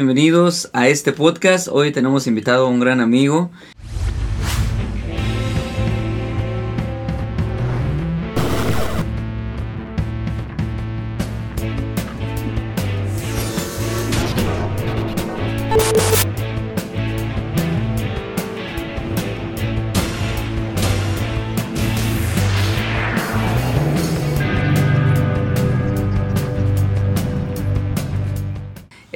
Bienvenidos a este podcast. Hoy tenemos invitado a un gran amigo.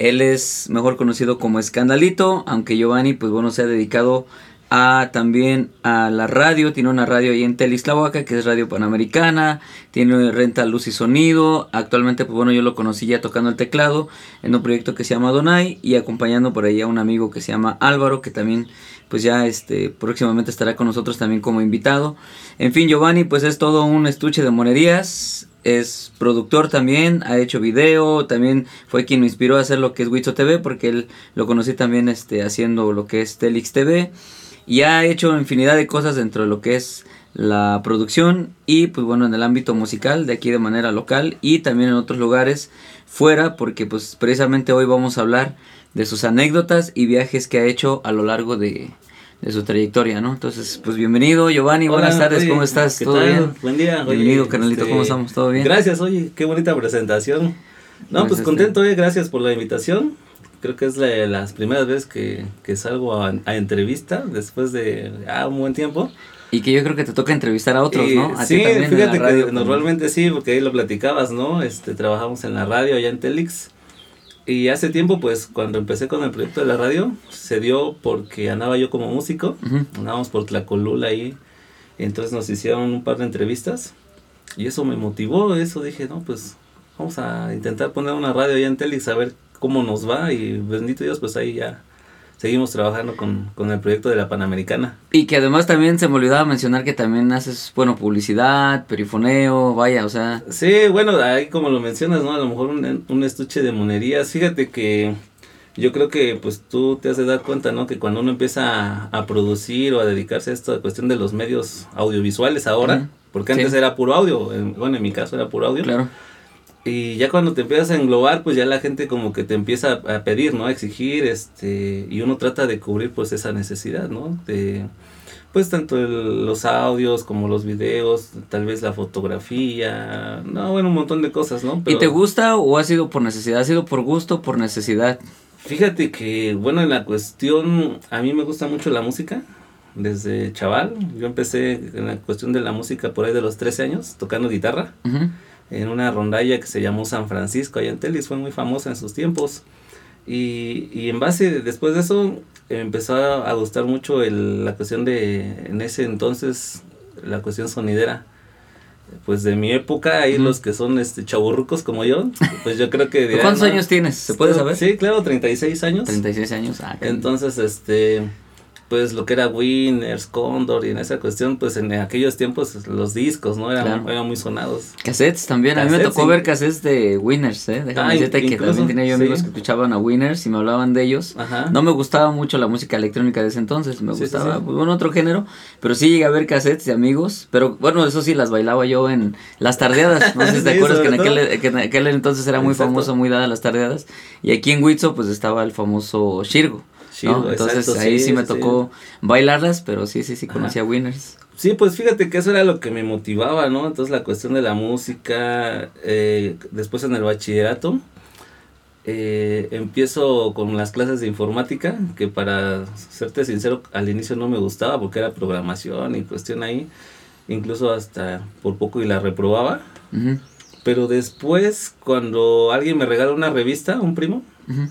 Él es mejor conocido como Escandalito, aunque Giovanni, pues bueno, se ha dedicado a también a la radio, tiene una radio ahí en Telislahuaca que es Radio Panamericana, tiene renta luz y sonido, actualmente pues bueno yo lo conocí ya tocando el teclado en un proyecto que se llama Donai y acompañando por ahí a un amigo que se llama Álvaro que también pues ya este próximamente estará con nosotros también como invitado. En fin, Giovanni pues es todo un estuche de monerías, es productor también, ha hecho video, también fue quien me inspiró a hacer lo que es Witzo TV, porque él lo conocí también este, haciendo lo que es Telix TV, y ha hecho infinidad de cosas dentro de lo que es la producción y pues bueno en el ámbito musical de aquí de manera local y también en otros lugares fuera porque pues precisamente hoy vamos a hablar de sus anécdotas y viajes que ha hecho a lo largo de, de su trayectoria, ¿no? Entonces, pues bienvenido, Giovanni, buenas tardes, ¿cómo estás? ¿qué ¿Todo tal? bien? Buen día. oye, Bienvenido, carnalito, este, ¿cómo estamos? ¿Todo bien? Gracias, oye, qué bonita presentación. No, Gracias, pues contento, oye, gracias por la invitación. Creo que es la las primeras veces que, que salgo a, a entrevista después de ah, un buen tiempo. Y que yo creo que te toca entrevistar a otros, Y ¿no? A sí, ti también en fíjate la radio, que como- normalmente sí, porque ahí lo platicabas, ¿no? Este, trabajamos en la radio allá en Telix. Y hace tiempo, pues, cuando empecé con el proyecto de la radio, se dio porque andaba yo como músico. Ujú. Andábamos por Tlacolula ahí. Entonces nos hicieron un par de entrevistas. Y eso me motivó, eso dije, no, pues vamos a intentar poner una radio allá en Telix a ver cómo nos va. Y bendito Dios, pues ahí ya seguimos trabajando con, con el proyecto de la Panamericana. Y que además también se me olvidaba mencionar que también haces, bueno, publicidad, perifoneo, vaya, o sea, Sí, bueno, ahí como lo mencionas, ¿no? A lo mejor un, un estuche de monerías. Fíjate que yo creo que pues tú te has de dar cuenta, ¿no? Que cuando uno empieza a, a producir o a dedicarse a esta cuestión de los medios audiovisuales ahora, porque Sí. antes era puro audio, en- bueno, en mi caso era puro audio. claro. Y ya cuando te empiezas a englobar, pues ya la gente como que te empieza a, pedir, ¿no? A exigir, este, y uno trata de cubrir pues esa necesidad, ¿no? De, pues tanto el- los audios como los videos, tal vez la fotografía, no, bueno, un montón de cosas, ¿no? ¿Y te gusta o ha sido por necesidad? ¿Ha sido por gusto o por necesidad? Fíjate que, bueno, en la cuestión, a mí me gusta mucho la música, desde chaval, yo empecé en la cuestión de la música por ahí de los 13 años, tocando guitarra. Ujú. En una rondalla que se llamó San Francisco allá en Telis, fue muy famosa en sus tiempos. Y, y en base, después de eso, empezó a, gustar mucho el- la cuestión de, en ese entonces, la cuestión sonidera. Pues de mi época, ahí Ujú. los que son este chaburrucos como yo, pues yo creo que... dirán, ¿Cuántos "No, años tienes? ¿Se puede saber? Sí, claro, 36 años. 36 años. Ah, Entonces, este, pues lo que era Winners, Condor y en esa cuestión, pues en aquellos tiempos los discos, ¿no? Eran, Claro. eran muy sonados. Cassettes también. a mí me tocó sí. ver cassettes de Winners, ¿eh? Déjame Ah, decirte que también tenía yo amigos sí. que escuchaban a Winners y me hablaban de ellos. Ajá. No me gustaba mucho la música electrónica de ese entonces, me Sí, gustaba, pues, bueno, otro género, pero sí llegué a ver cassettes de amigos, pero bueno, eso sí las bailaba yo en las tardeadas, no sé si te acuerdas que en, sobre aquel, que en aquel entonces era muy Exacto. famoso, muy dada las tardeadas, y aquí en Huitzo pues estaba el famoso Shirgo, ¿no? Entonces exacto, ahí sí, sí, me sí. tocó bailarlas, pero sí, sí, sí conocía Winners. Sí, pues fíjate que eso era lo que me motivaba, ¿no? Entonces la cuestión de la música, eh, después en el bachillerato, eh, empiezo con las clases de informática, que para serte sincero, al inicio no me gustaba porque era programación y cuestión ahí, incluso hasta por poco y la reprobaba. Ujú, Pero después, cuando alguien me regala una revista, un primo, ujú.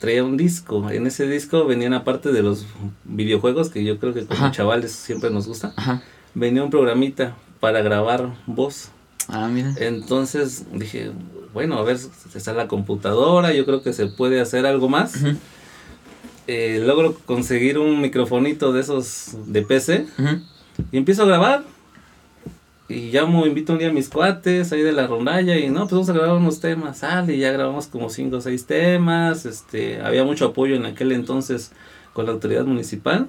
Traía un disco. En ese disco venían aparte de los videojuegos, que yo creo que como Ajá. chavales siempre nos gusta, Ajá. venía un programita para grabar voz. Ah, mira. Entonces dije, bueno, a ver, está la computadora, yo creo que se puede hacer algo más. Eh, logro conseguir un microfonito de esos de PC y empiezo a grabar. Y llamo, invito un día a mis cuates ahí de la rondalla y no, pues vamos a grabar unos temas, sale, y ya grabamos como cinco o seis temas, este, había mucho apoyo en aquel entonces con la autoridad municipal.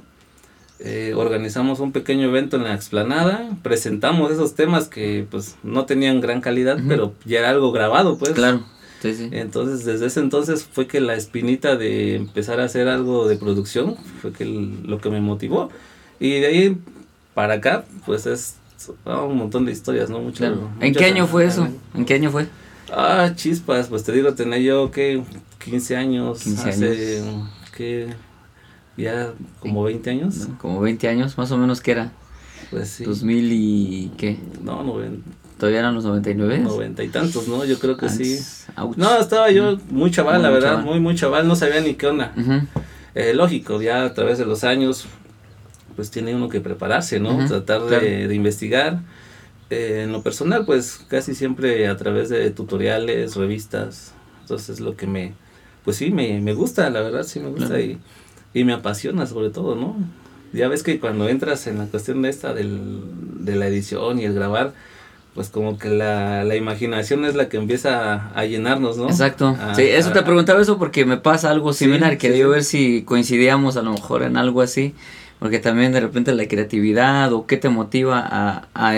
Eh, organizamos un pequeño evento en la explanada, presentamos esos temas que pues no tenían gran calidad, Ujú. pero ya era algo grabado pues. Claro. Sí, sí. Entonces, desde ese entonces fue que la espinita de empezar a hacer algo de producción fue que el- lo que me motivó. Y de ahí para acá, pues es ah, un montón de historias, ¿no? Mucho- Claro. ¿En qué año fue eso? ¿En qué año fue? Ah, chispas, pues te digo, tenía yo que 15 años, 15 hace que ya como 20 años, ¿No? Como 20 años, más o menos, ¿qué era? pues sí. 2000 y qué? No, noven- ¿Todavía eran los 99? noventa y tantos, ¿no? Yo creo que sí. Antes. Ouch. No, estaba yo muy chaval, Muy la verdad, chaval. muy, muy chaval, no sabía ni qué onda. Ujú. Eh, lógico, ya a través de los años, pues tiene uno que prepararse, ¿no? Ujú, Tratar de, claro. de investigar. Eh, en lo personal, pues casi siempre a través de tutoriales, revistas. Entonces lo que me, pues sí, me, me gusta, la verdad, sí me gusta Claro. y, y me apasiona sobre todo, ¿no? Ya ves que cuando entras en la cuestión de esta del, de la edición y el grabar, pues como que la, la imaginación es la que empieza a, a llenarnos, ¿no? Exacto. A- sí, eso a- te preguntaba eso porque me pasa algo similar. sí, Quería sí. ver si coincidíamos a lo mejor en algo así. Porque también de repente la creatividad o qué te motiva a, a,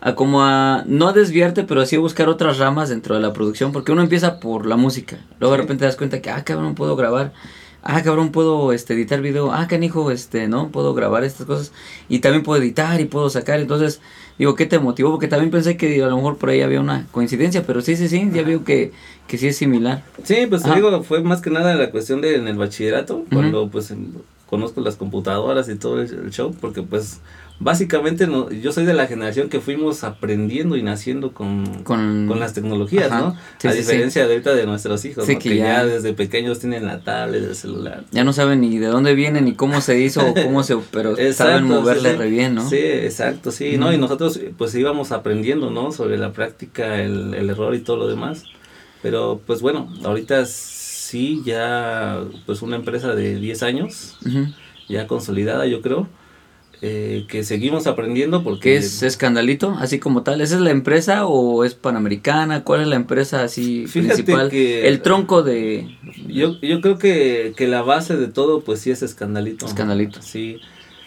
a como a, no a desviarte, pero así a buscar otras ramas dentro de la producción. Porque uno empieza por la música. Luego de repente te das cuenta que, ah, cabrón, puedo grabar. Ah, cabrón, puedo este, editar video. Ah, canijo, este, ¿no? Puedo grabar estas cosas. Y también puedo editar y puedo sacar. Entonces, digo, ¿qué te motivó? Porque también pensé que a lo mejor por ahí había una coincidencia. Pero sí, sí, sí, ya veo que, que sí es similar. Sí, pues te digo, fue más que nada la cuestión de en el bachillerato, cuando pues conozco las computadoras y todo el, show, porque pues básicamente no, yo soy de la generación que fuimos aprendiendo y naciendo con, Con, con las tecnologías, Ajá. ¿no? Sí, a sí, diferencia de ahorita de nuestros hijos, que que, ya... desde pequeños tienen la tablet, el celular. Ya no saben ni de dónde viene ni cómo se hizo o cómo se, pero saben moverle re bien, ¿no? Sí, exacto, sí, ¿no? Y nosotros pues íbamos aprendiendo, ¿no? Sobre la práctica, el, el error y todo lo demás. Pero pues bueno, ahorita sí ya pues una empresa de 10 años, ya consolidada yo creo, eh, que seguimos aprendiendo porque... ¿Qué es Escandalito? Así como tal. ¿Esa es la empresa o es panamericana? ¿Cuál es la empresa así Fíjate principal? que- El tronco de... Yo, yo creo que, que la base de todo pues sí es Escandalito. Escandalito. Sí,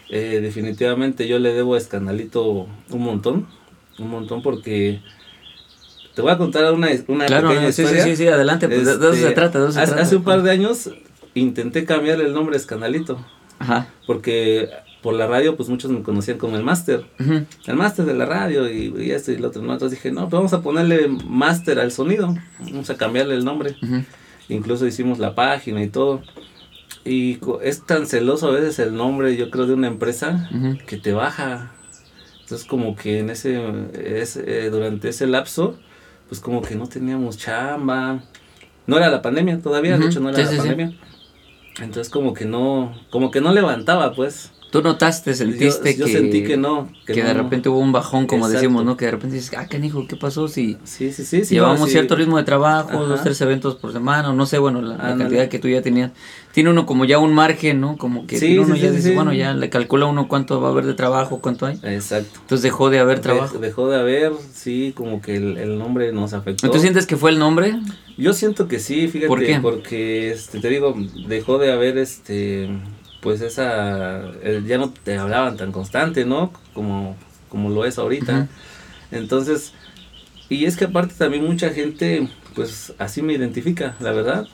eh, definitivamente yo le debo a Escandalito un montón, un montón porque... Te voy a contar una, una Claro, pequeña no, sí, sí, historia. sí, sí, adelante, pues de- de eso se Este, trata, de eso se hace, trata. hace un par de años intenté cambiar el nombre a Escandalito, Ajá. porque por la radio pues muchos me conocían como el máster, el máster de la radio y, y esto y lo otro, ¿no? Entonces dije, no, pues vamos a ponerle máster al sonido, vamos a cambiarle el nombre, incluso hicimos la página y todo. Y es tan celoso a veces el nombre, yo creo, de una empresa que te baja. Entonces como que en ese, ese- eh, durante ese lapso, pues como que no teníamos chamba. No era la pandemia todavía, de hecho no era sí, la sí, sí. pandemia. Entonces como que no, como que no levantaba pues. Tú notaste, sentiste yo, yo que... sentí que no. Que, no, de repente hubo un bajón, como Exacto. decimos, ¿no? Que de repente dices, ah, canijo, ¿qué pasó? Si Sí, sí, sí. llevamos no, cierto ritmo de trabajo, Ajá. dos, tres eventos por semana, o no sé, bueno, la, cantidad que tú ya tenías. Tiene uno como ya un margen, ¿no? Como que tiene uno ya dice, bueno, ya le calcula uno cuánto va a haber de trabajo, cuánto hay. Exacto. Entonces dejó de haber trabajo. Dej- Dejó de haber, sí, como que el, el nombre nos afectó. ¿Tú sientes que fue el nombre? Yo siento que sí, fíjate, ¿Por qué? porque este, te digo, dejó de haber este pues esa eh, ya no te hablaban tan constante, ¿no? Como como lo es ahorita. Entonces, y es que aparte también mucha gente pues así me identifica, la verdad.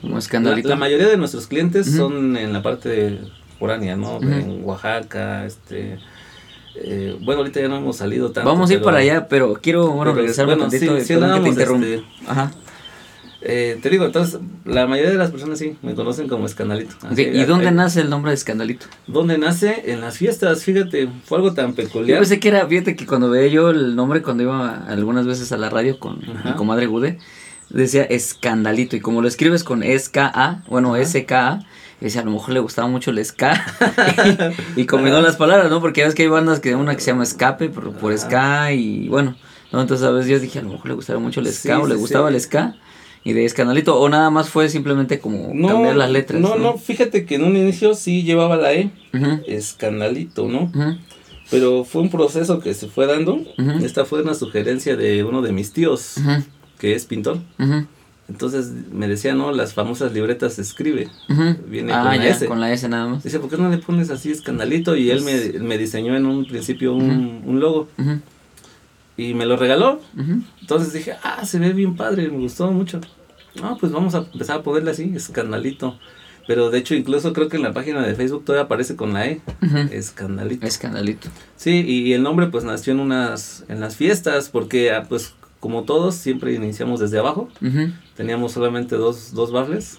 Como La, escandalito. la mayoría de nuestros clientes son en la parte foránea, ¿no? En Oaxaca, este eh, bueno, ahorita ya no hemos salido tanto. Vamos a ir para allá, pero quiero bueno, bueno, tantito. sí, sí que te este, Ajá. Eh, te digo, entonces, la mayoría de las personas sí, me conocen como Escandalito. ¿Y dónde eh, nace el nombre de Escandalito? ¿Dónde nace? En las fiestas, fíjate, fue algo tan Yo peculiar. pensé que era, fíjate que cuando veía yo el nombre, cuando iba algunas veces a la radio con Ajá. mi comadre Gude, decía Escandalito. Y como lo escribes con S-K-A, bueno. S-K-A, decía, a lo mejor le gustaba mucho el ska. y, y combinó las palabras, ¿no? Porque ves que hay bandas que una que se llama Escape por, por ska y bueno. ¿no? Entonces a veces yo dije, a lo mejor le gustaba mucho el Sí, ska o le sí, gustaba sí. el ska. Y de Escandalito, o nada más fue simplemente como no, cambiar las letras. No, no, fíjate que en un inicio sí llevaba la E, Ujú, Escandalito, ¿no? ujú, Pero fue un proceso que se fue dando. Esta fue una sugerencia de uno de mis tíos, que es pintor. Entonces me decía, no, las famosas libretas se escribe. Viene ah, con la ya, S. con la S nada más. Dice, ¿por qué no le pones así escandalito? Y él me, me diseñó en un principio un, un logo. Y me lo regaló. Entonces dije, ah, se ve bien padre, me gustó mucho. No, pues vamos a empezar a ponerle así, escandalito. Pero de hecho, incluso creo que en la página de Facebook todavía aparece con la E, escandalito. Escandalito. Sí, y el nombre pues nació en unas, en las fiestas, porque ah, pues como todos siempre iniciamos desde abajo. Teníamos solamente dos, dos baffles.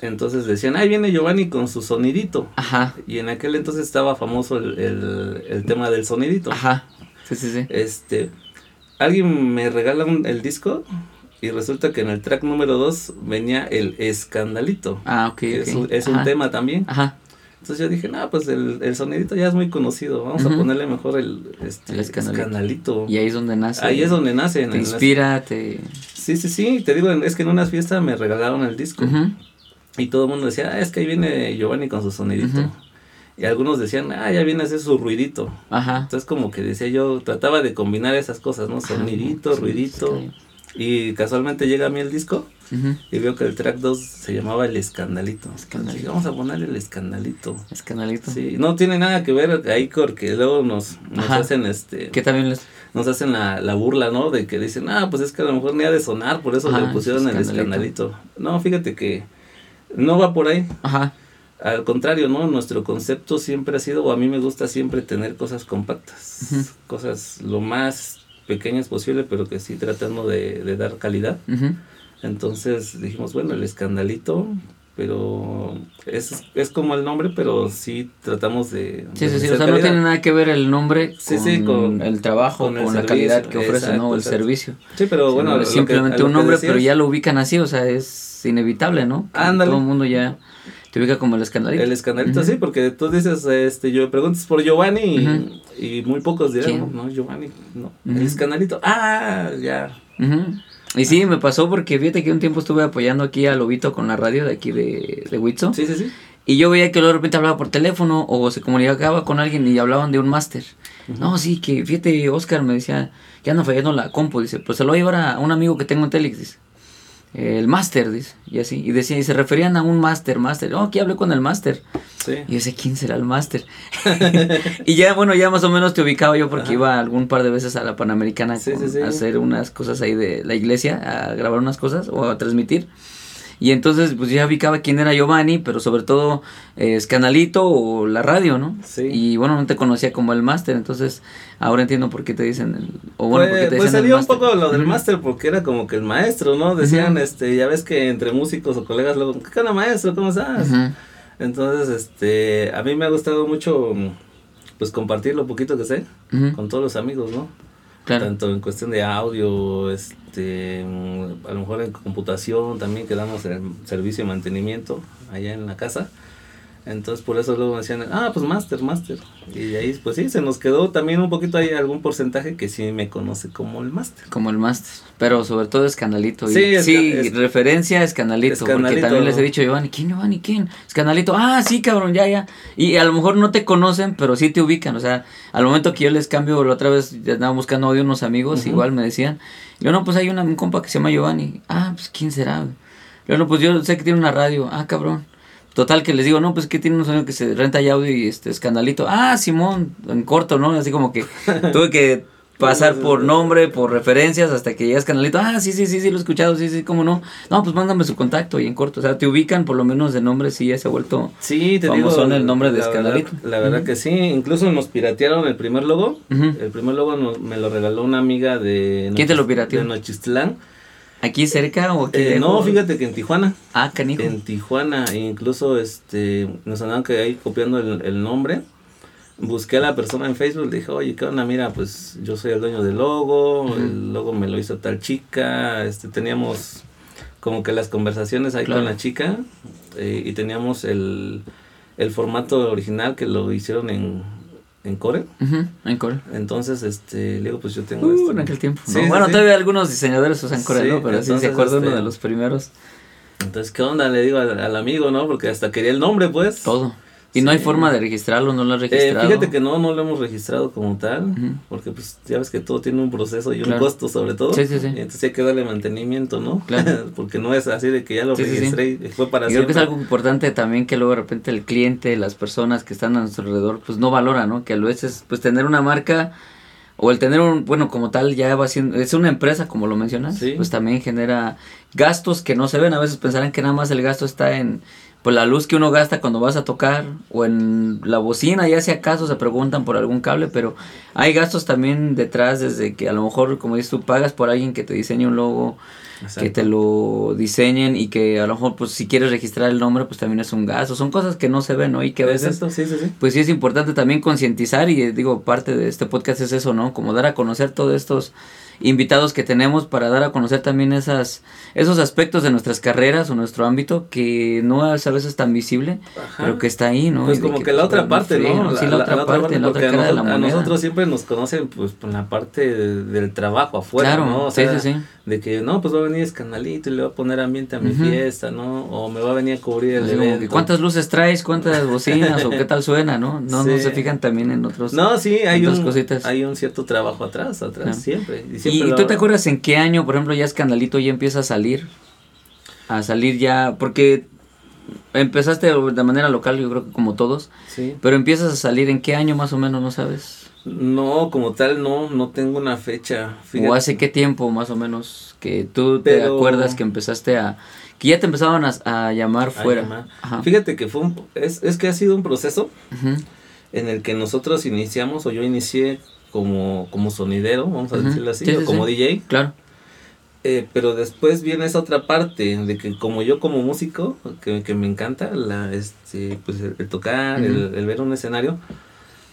Entonces decían, ahí viene Giovanni con su sonidito. Ajá. Y en aquel entonces estaba famoso el, el, el tema del sonidito. Ajá. Sí, sí, sí. Este, alguien me regala un- el disco y resulta que en el track número 2 venía el escandalito. Ah, ok, que es, un, es un Ajá. tema también. Ajá. Entonces yo dije, no, pues el, el sonidito ya es muy conocido. Vamos a ponerle mejor el, este, El escandalito. escandalito. Y ahí es donde nace. Ahí es donde nace. Te inspira, te... Sí, sí, sí. Te digo, es que en unas fiestas me regalaron el disco. Y todo el mundo decía, ah, es que ahí viene Giovanni con su sonidito. Y algunos decían, ah, ya viene a hacer su ruidito. Ajá. Entonces como que decía yo, trataba de combinar esas cosas, ¿no? Sonidito, ruidito. sí. Y casualmente llega a mí el disco y veo que el track 2 se llamaba El Escandalito. Escandalito. dije, vamos a ponerle El Escandalito. Escandalito. Sí, no tiene nada que ver ahí porque luego nos, nos Ajá. hacen este Que también les... nos hacen la, la burla, ¿no? De que dicen, ah, pues es que a lo mejor ni ha de sonar, por eso Ajá, le pusieron el escandalito. No, fíjate que no va por ahí. Ajá. Al contrario, ¿no? Nuestro concepto siempre ha sido, o a mí me gusta siempre tener cosas compactas, Ujú. cosas lo más pequeñas posible, pero que sí tratando de, de dar calidad. Ujú. Entonces dijimos, bueno, el escandalito, pero es, es como el nombre, pero sí tratamos de... Sí, de sí, sí. O sea, no calidad. tiene nada que ver el nombre Sí, con, sí, con- el trabajo, con con, el la servicio, calidad que ofrece, exacto, ¿no? El exacto. servicio. Sí, pero Sí, bueno, no, que- simplemente lo un que nombre, decías- pero ya lo ubican así, o sea, es inevitable, ¿no? Que Ándale. Todo el mundo ya te ubica como el escandalito. El escandalito, sí, porque tú dices, este, yo preguntas por Giovanni y, muy pocos dirán, ¿Quién? no, no, Giovanni, no, el escandalito, ah, ya. Y sí, me pasó porque fíjate que un tiempo estuve apoyando aquí a Lobito con la radio de aquí de, de Huitzo. sí, sí, sí, Y yo veía que luego de repente hablaba por teléfono o se comunicaba con alguien y hablaban de un máster. No, sí, que fíjate, Oscar me decía que anda fallando la compu. Dice, pues se lo voy a llevar a un amigo que tengo en. Dice, el máster, dice. Y así. Y decía, y se referían a un máster, máster. Oh, aquí hablé con el máster. sí, Y yo ¿quién será el máster? y ya, bueno, ya más o menos te ubicaba yo porque Ajá. iba algún par de veces a la Panamericana Sí, con- sí, sí. a hacer unas cosas ahí de la iglesia, a grabar unas cosas o a transmitir. Y entonces, pues ya ubicaba quién era Giovanni, pero sobre todo eh, Scanalito o la radio, ¿no? Sí. Y bueno, no te conocía como el máster, entonces ahora entiendo por qué te dicen el, o bueno, por qué pues, te pues salió un poco lo del máster porque era como que el maestro, ¿no? Decían, este, ya ves que entre músicos o colegas luego, ¿qué onda maestro? ¿Cómo estás? Entonces, este, a mí me ha gustado mucho, pues compartir lo poquito que sé con todos los amigos, ¿no? Claro. Tanto en cuestión de audio, este, mm, a lo mejor en computación también que damos el servicio de mantenimiento allá en la casa. Entonces por eso luego decían, ah, pues máster, máster. Y de ahí, pues sí, se nos quedó también un poquito ahí algún porcentaje que sí me conoce como el máster. Como el máster, pero sobre todo escandalito. y- Sí, esca- sí, es- referencia a escandalito, porque Escandalito. también les he dicho, Giovanni, ¿quién Giovanni? ¿Quién? Escandalito, ah, sí, cabrón, ya, ya. Y a lo mejor no te conocen, pero sí te ubican, o sea, al momento que yo les cambio, la otra vez andaba buscando audio unos amigos, igual me decían, yo no, pues hay una, un compa que se llama Giovanni, ah, pues quién será? Yo no, pues yo sé que tiene una radio, ah, cabrón. Total que les digo, no, pues que tiene un sonido que se renta ya audio y este escandalito. Ah, Simón, en corto, ¿no? Así como que tuve que pasar por nombre, por referencias, hasta que llegas canalito. Ah, sí, sí, sí, sí, lo he escuchado, sí, sí, cómo no. No, pues mándame su contacto y en corto. O sea, te ubican por lo menos de nombre, sí, ya se ha vuelto. Sí, te digo. el nombre de la Escandalito. verdad- La verdad que sí, incluso nos piratearon el primer logo. El primer logo nos- me lo regaló una amiga de... ¿Quién te lo pirateó? De Nochistlán. ¿Aquí cerca o aquí Eh, no, fíjate que en Tijuana. Ah, canijo. En Tijuana, incluso este, nos andaban que ahí copiando el, el nombre. Busqué a la persona en Facebook, le dije, oye, ¿qué onda? Mira, pues yo soy el dueño del logo, el logo me lo hizo tal chica, este, teníamos como que las conversaciones ahí Claro. con la chica eh, y teníamos el, el formato original que lo hicieron en, en Core. Ujú, en Corel. Entonces, este, le digo, pues yo tengo Uh, esto. en aquel tiempo. Sí, ¿no? sí, bueno, sí. todavía algunos diseñadores usan Corel, Sí, ¿no? Pero sí se entonces, acuerda uno este, de los primeros. Entonces, ¿qué onda? Le digo al, al amigo, ¿no? Porque hasta quería el nombre, pues. Todo. Y no hay forma de registrarlo, no lo has Eh, registrado. fíjate que no, no lo hemos registrado como tal, porque pues ya ves que todo tiene un proceso y un costo sobre todo. Sí, sí, sí. Entonces hay que darle mantenimiento, ¿no? Claro. porque no es así de que ya lo Sí, sí, sí. registré y fue para Y creo que siempre. es algo importante también que luego de repente el cliente, las personas que están a nuestro alrededor, pues no valora, ¿no? Que a veces, pues tener una marca o el tener un, bueno, como tal, ya va siendo, es una empresa, como lo mencionas, Sí. pues también genera gastos que no se ven. A veces pensarán que nada más el gasto está en, pues la luz que uno gasta cuando vas a tocar, o en la bocina, ya si acaso se preguntan por algún cable, pero hay gastos también detrás, desde que a lo mejor, como dices tú, pagas por alguien que te diseñe un logo, Exacto. que te lo diseñen y que a lo mejor, pues si quieres registrar el nombre, pues también es un gasto. Son cosas que no se ven, ¿no? Y que a veces Exacto, sí, sí, sí. pues sí es importante también concientizar y eh, digo, parte de este podcast es eso, ¿no? Como dar a conocer todos estos invitados que tenemos para dar a conocer también esas esos aspectos de nuestras carreras o nuestro ámbito que no es a veces tan visible, Ajá. pero que está ahí, ¿no? Pues Y como que, la otra parte, ¿no? Sí, la, otra parte, la otra cara de la noso- a moneda. nosotros siempre nos conocen pues por la parte de- del trabajo afuera, Claro, ¿no? O sí, sea, sí, sí. de que no, pues va a venir escandalito y le va a poner ambiente a mi fiesta, ¿no? O me va a venir a cubrir el Así como que, evento. ¿Cuántas luces traes? ¿Cuántas bocinas? ¿O qué tal suena? ¿No? No, no se fijan también en otros. No, sí, hay un, cositas. hay un cierto trabajo atrás, atrás, siempre. Y, ¿Y, siempre y tú te acuerdas en qué año, por ejemplo, ya Escandalito ya empieza a salir? A salir ya, porque empezaste de manera local, yo creo que como todos, Sí. pero empiezas a salir en qué año más o menos, ¿no sabes? No, como tal, no, no tengo una fecha. ¿O hace qué tiempo más o menos que tú te Pero- acuerdas que empezaste a... que ya te empezaban a, a llamar A fuera? llamar. Ajá. Fíjate que fue un, es, es que ha sido un proceso en el que nosotros iniciamos, o yo inicié como, como sonidero, vamos a decirlo así, Sí, o sí, como sí. DJ. Claro. Eh, pero después viene esa otra parte de que como yo como músico, que, que me encanta, la, este, pues el, el tocar, el, el ver un escenario,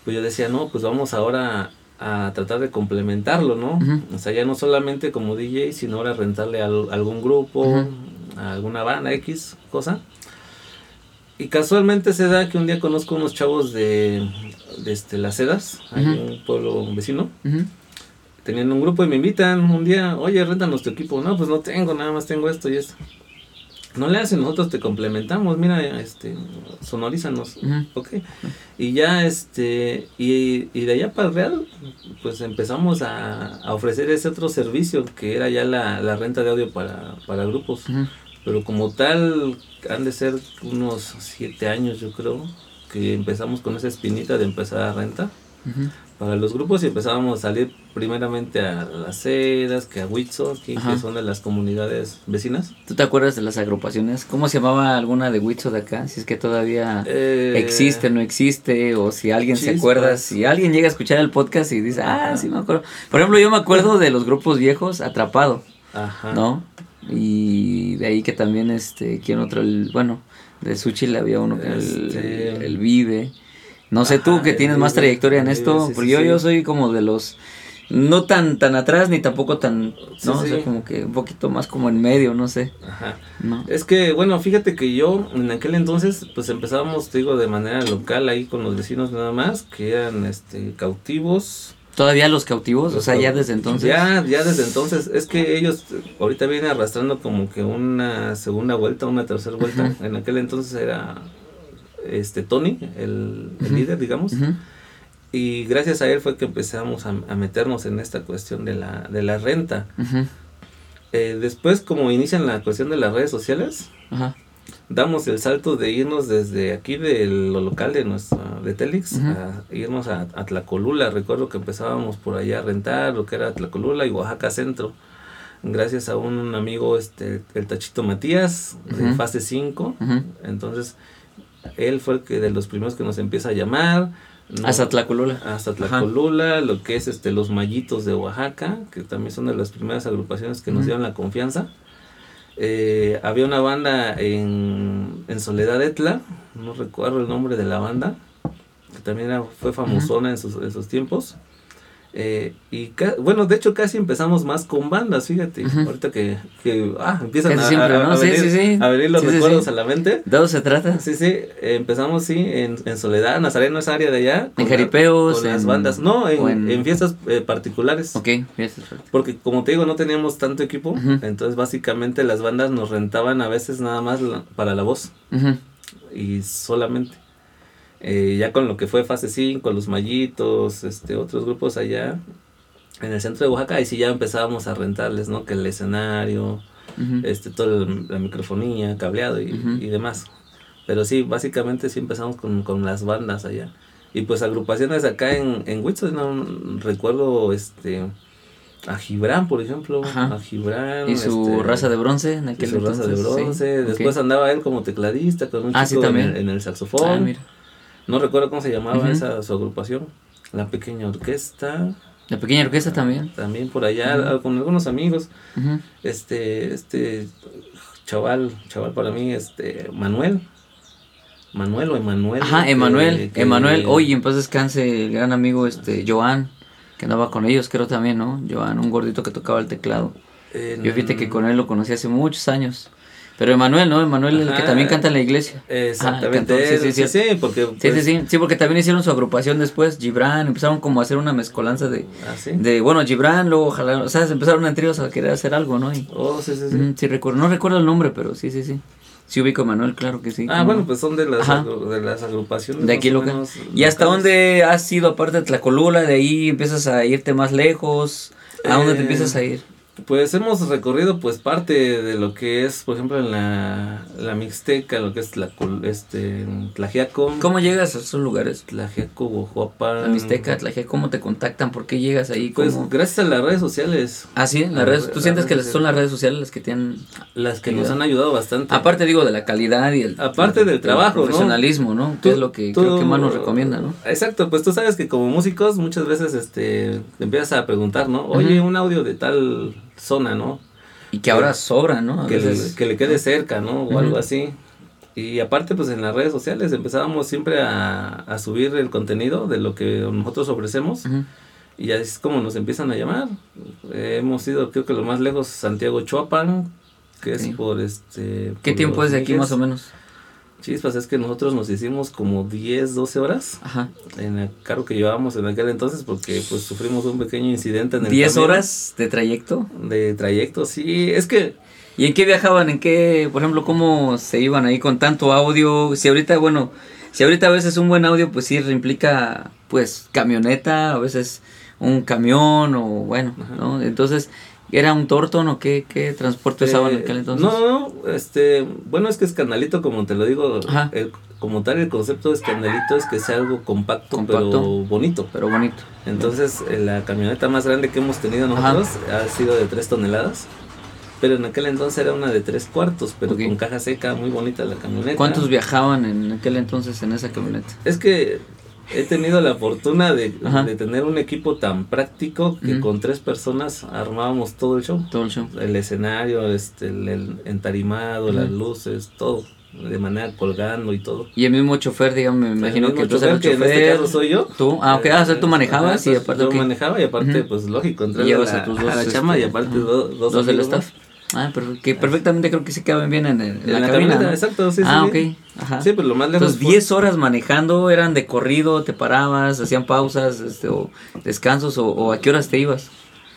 pues yo decía, no, pues vamos ahora a tratar de complementarlo, ¿no? O sea, ya no solamente como DJ, sino ahora rentarle a al- algún grupo, a alguna banda X, cosa. Y casualmente se da que un día conozco unos chavos de este, Las Sedas, ahí Ujú. en un pueblo vecino Ujú, teniendo un grupo y me invitan un día, oye, réntanos tu equipo. No, pues no tengo, nada más tengo esto y esto. No le hacen, nosotros te complementamos, mira, este, sonorízanos. Ujú. Ok. Y ya, este, y, y de allá para el Real, pues empezamos a, a ofrecer ese otro servicio que era ya la, la renta de audio para, para grupos. Pero como tal, han de ser unos siete años, yo creo, que empezamos con esa espinita de empezar a rentar para los grupos y empezábamos a salir primeramente a las sedas, que a Huitzo, que son de las comunidades vecinas. ¿Tú te acuerdas de las agrupaciones? ¿Cómo se llamaba alguna de Huitzo de acá? Si es que todavía... Eh, existe, no existe, o si alguien se acuerda, si alguien llega a escuchar el podcast y dice, ah, sí me acuerdo. Por ejemplo, yo me acuerdo de los grupos viejos, Atrapado, Ajá. ¿no? Y de ahí que también, este, ¿quién otro? El, bueno, de Suchil había uno que Este- el, el Vive. No sé tú Ajá, que el tienes más trayectoria en esto, porque yo, yo soy como de los... No tan tan atrás ni tampoco tan, Sí, no, o sí. sea, como que un poquito más como en medio, no sé, Ajá. ¿no? Es que, bueno, fíjate que yo en aquel entonces, pues empezábamos, te digo, de manera local ahí con los vecinos nada más, que eran este cautivos. Todavía los cautivos, o sea, ya desde entonces. Ya, ya desde entonces. Es que ellos ahorita vienen arrastrando como que una segunda vuelta, una tercera vuelta. En aquel entonces era este Tony, el, líder, digamos. Y gracias a él fue que empezamos a, a meternos en esta cuestión de la, de la renta. Eh, después, como inician la cuestión de las redes sociales, Ajá. Damos el salto de irnos desde aquí de lo local de nuestra de Telix a irnos a, a Tlacolula. Recuerdo que empezábamos por allá a rentar lo que era Tlacolula y Oaxaca Centro. Gracias a un amigo, este, el Tachito Matías, de fase 5. Ujú. Entonces, él fue el que de los primeros que nos empieza a llamar. ¿no? Hasta Tlacolula. hasta Tlacolula, lo que es este los Mallitos de Oaxaca, que también son de las primeras agrupaciones que nos dieron la confianza. Eh, había una banda en, en Soledad Etla, no recuerdo el nombre de la banda, que también era- fue famosona en, sus, en sus tiempos. Eh, y ca- bueno, de hecho casi empezamos más con bandas, fíjate, ahorita que, que ah, empiezan Casi a, siempre, a- ¿no? a Sí, venir, sí, sí. a venir los recuerdos a la mente. ¿De eso se trata? Sí, sí, eh, empezamos sí en, en Soledad, Nazareno, esa área de allá. la- jaripeos, Con las en- bandas, no, en, en- en fiestas eh, particulares. Ok, fíjate. Porque como te digo, no teníamos tanto equipo, entonces básicamente las bandas nos rentaban a veces nada más la- para la voz y solamente. Eh, ya con lo que fue fase 5, los Mallitos, este, otros grupos allá en el centro de Oaxaca, ahí sí ya empezábamos a rentarles, ¿no? Que el escenario, Ujú. este, toda la microfonía, cableado y, Ujú. y demás. Pero sí, básicamente sí empezamos con, con las bandas allá. Y pues agrupaciones acá en, en Whitson, no recuerdo este a Gibran, por ejemplo, Ajá. a Gibran. Y su este, raza de bronce en y aquel su raza de entonces, sí, bronce. ok. Después andaba él como tecladista con un Ah, sí, chico en también. el, en el saxofón. Ah, mira. No recuerdo cómo se llamaba esa su agrupación. La pequeña orquesta. La pequeña orquesta también. También por allá, con algunos amigos. Este, este chaval, chaval para mí, este, Manuel. Manuel o Emanuel. Ajá, que- Emanuel. que- Emanuel, oye, en paz descanse el gran amigo este Joan, que andaba con ellos, creo también, ¿no? Joan, un gordito que tocaba el teclado. Yo fíjate que con él lo conocí hace muchos años. Pero Emanuel, ¿no? Emanuel, el que también canta en la iglesia. Exactamente, Ah, cantor, sí, sí, sí, porque... Sí, pues, sí, sí, sí, porque también hicieron su agrupación después, Gibran, empezaron como a hacer una mezcolanza de, ¿Ah, sí? de bueno, Gibran, luego ojalá, o sea, se empezaron en tríos a querer hacer algo, ¿no? Y, Oh, sí, sí, sí. Ujú, sí, recuerdo, no recuerdo el nombre, pero sí, sí, sí. Sí ubico a Manuel, claro que sí. Ah, bueno, no. pues son de las, agru- de las agrupaciones. De aquí más o local. menos ¿Y hasta dónde has ido aparte de Tlacolula? De ahí empiezas a irte más lejos. ¿A dónde te Eh, empiezas a ir? Pues hemos recorrido pues parte de lo que es, por ejemplo, en la, la Mixteca, lo que es la, este, Tlajiaco, ¿Cómo llegas a esos lugares? Tlajiaco, Guajuapan. La Mixteca, Tlajiaco, ¿cómo te contactan? ¿Por qué llegas ahí? Pues gracias a las redes sociales, Ah, sí, las redes, re- ¿tú sientes que son las redes sociales las que tienen... las que nos han ayudado bastante. Aparte digo de la calidad y el... Aparte del trabajo, ¿no? profesionalismo, ¿no? Que Tú- es lo que creo que más nos recomienda, ¿no? Exacto, pues tú sabes que como músicos muchas veces este te empiezas a preguntar, ¿no? Oye, un audio de tal zona, ¿no? Y que ahora sobra, ¿no? Que, veces- le, que le quede cerca, ¿no? O algo así. Y aparte, pues en las redes sociales empezábamos siempre a, a subir el contenido de lo que nosotros ofrecemos. Y así es como nos empiezan a llamar. Eh, hemos ido, creo que lo más lejos, Santiago Chuapan, que es por este... ¿Qué por tiempo es de aquí más o menos? Chispas, es que nosotros nos hicimos como 10, 12 horas Ajá. en el carro que llevábamos en aquel entonces porque pues sufrimos un pequeño incidente en el ¿10 camión horas de trayecto? de trayecto. Sí, es que ¿Y en qué viajaban? ¿En qué, por ejemplo, cómo se iban ahí con tanto audio? Si ahorita, bueno, si ahorita a veces un buen audio, pues sí implica, pues, camioneta, a veces un camión o bueno, Ajá. ¿no? Entonces, ¿era un tortón o qué, qué transporte usaban en Eh, aquel entonces? No, no, este, bueno, es que escandalito, como te lo digo, Ajá. el- como tal el concepto de escandalito es que sea algo compacto, Compacto. pero bonito. Pero bonito. Entonces, eh, la camioneta más grande que hemos tenido Ajá. nosotros ha sido de 3 toneladas, pero en aquel entonces era una de 3 cuartos, pero con caja seca, muy bonita la camioneta. ¿Cuántos viajaban en aquel entonces en esa camioneta? Es que he tenido la fortuna de, tener un equipo tan práctico que con tres personas armábamos todo el show. Todo el show. el escenario, este, el, el entarimado, las luces, todo, de manera colgando y todo. Y el mismo chofer, digamos, me imagino El que tú eras el chofer, que en este caso soy yo. Tú, ah, ok, ah, o sea, tú manejabas y aparte, yo ok. manejaba y aparte, pues lógico, entré a, la, a tus a dos, la chama y este, aparte ajá. do- dos, dos del más. Ah, pero que perfectamente creo que se caben bien en, el- en En la, la, cabina. camioneta, ¿no? exacto, sí, ah, sí. ok. Ajá. Sí, pero lo más lejos Entonces, fue- 10 horas manejando, eran de corrido, te parabas, hacían pausas, este, o descansos, o, o a qué horas te ibas.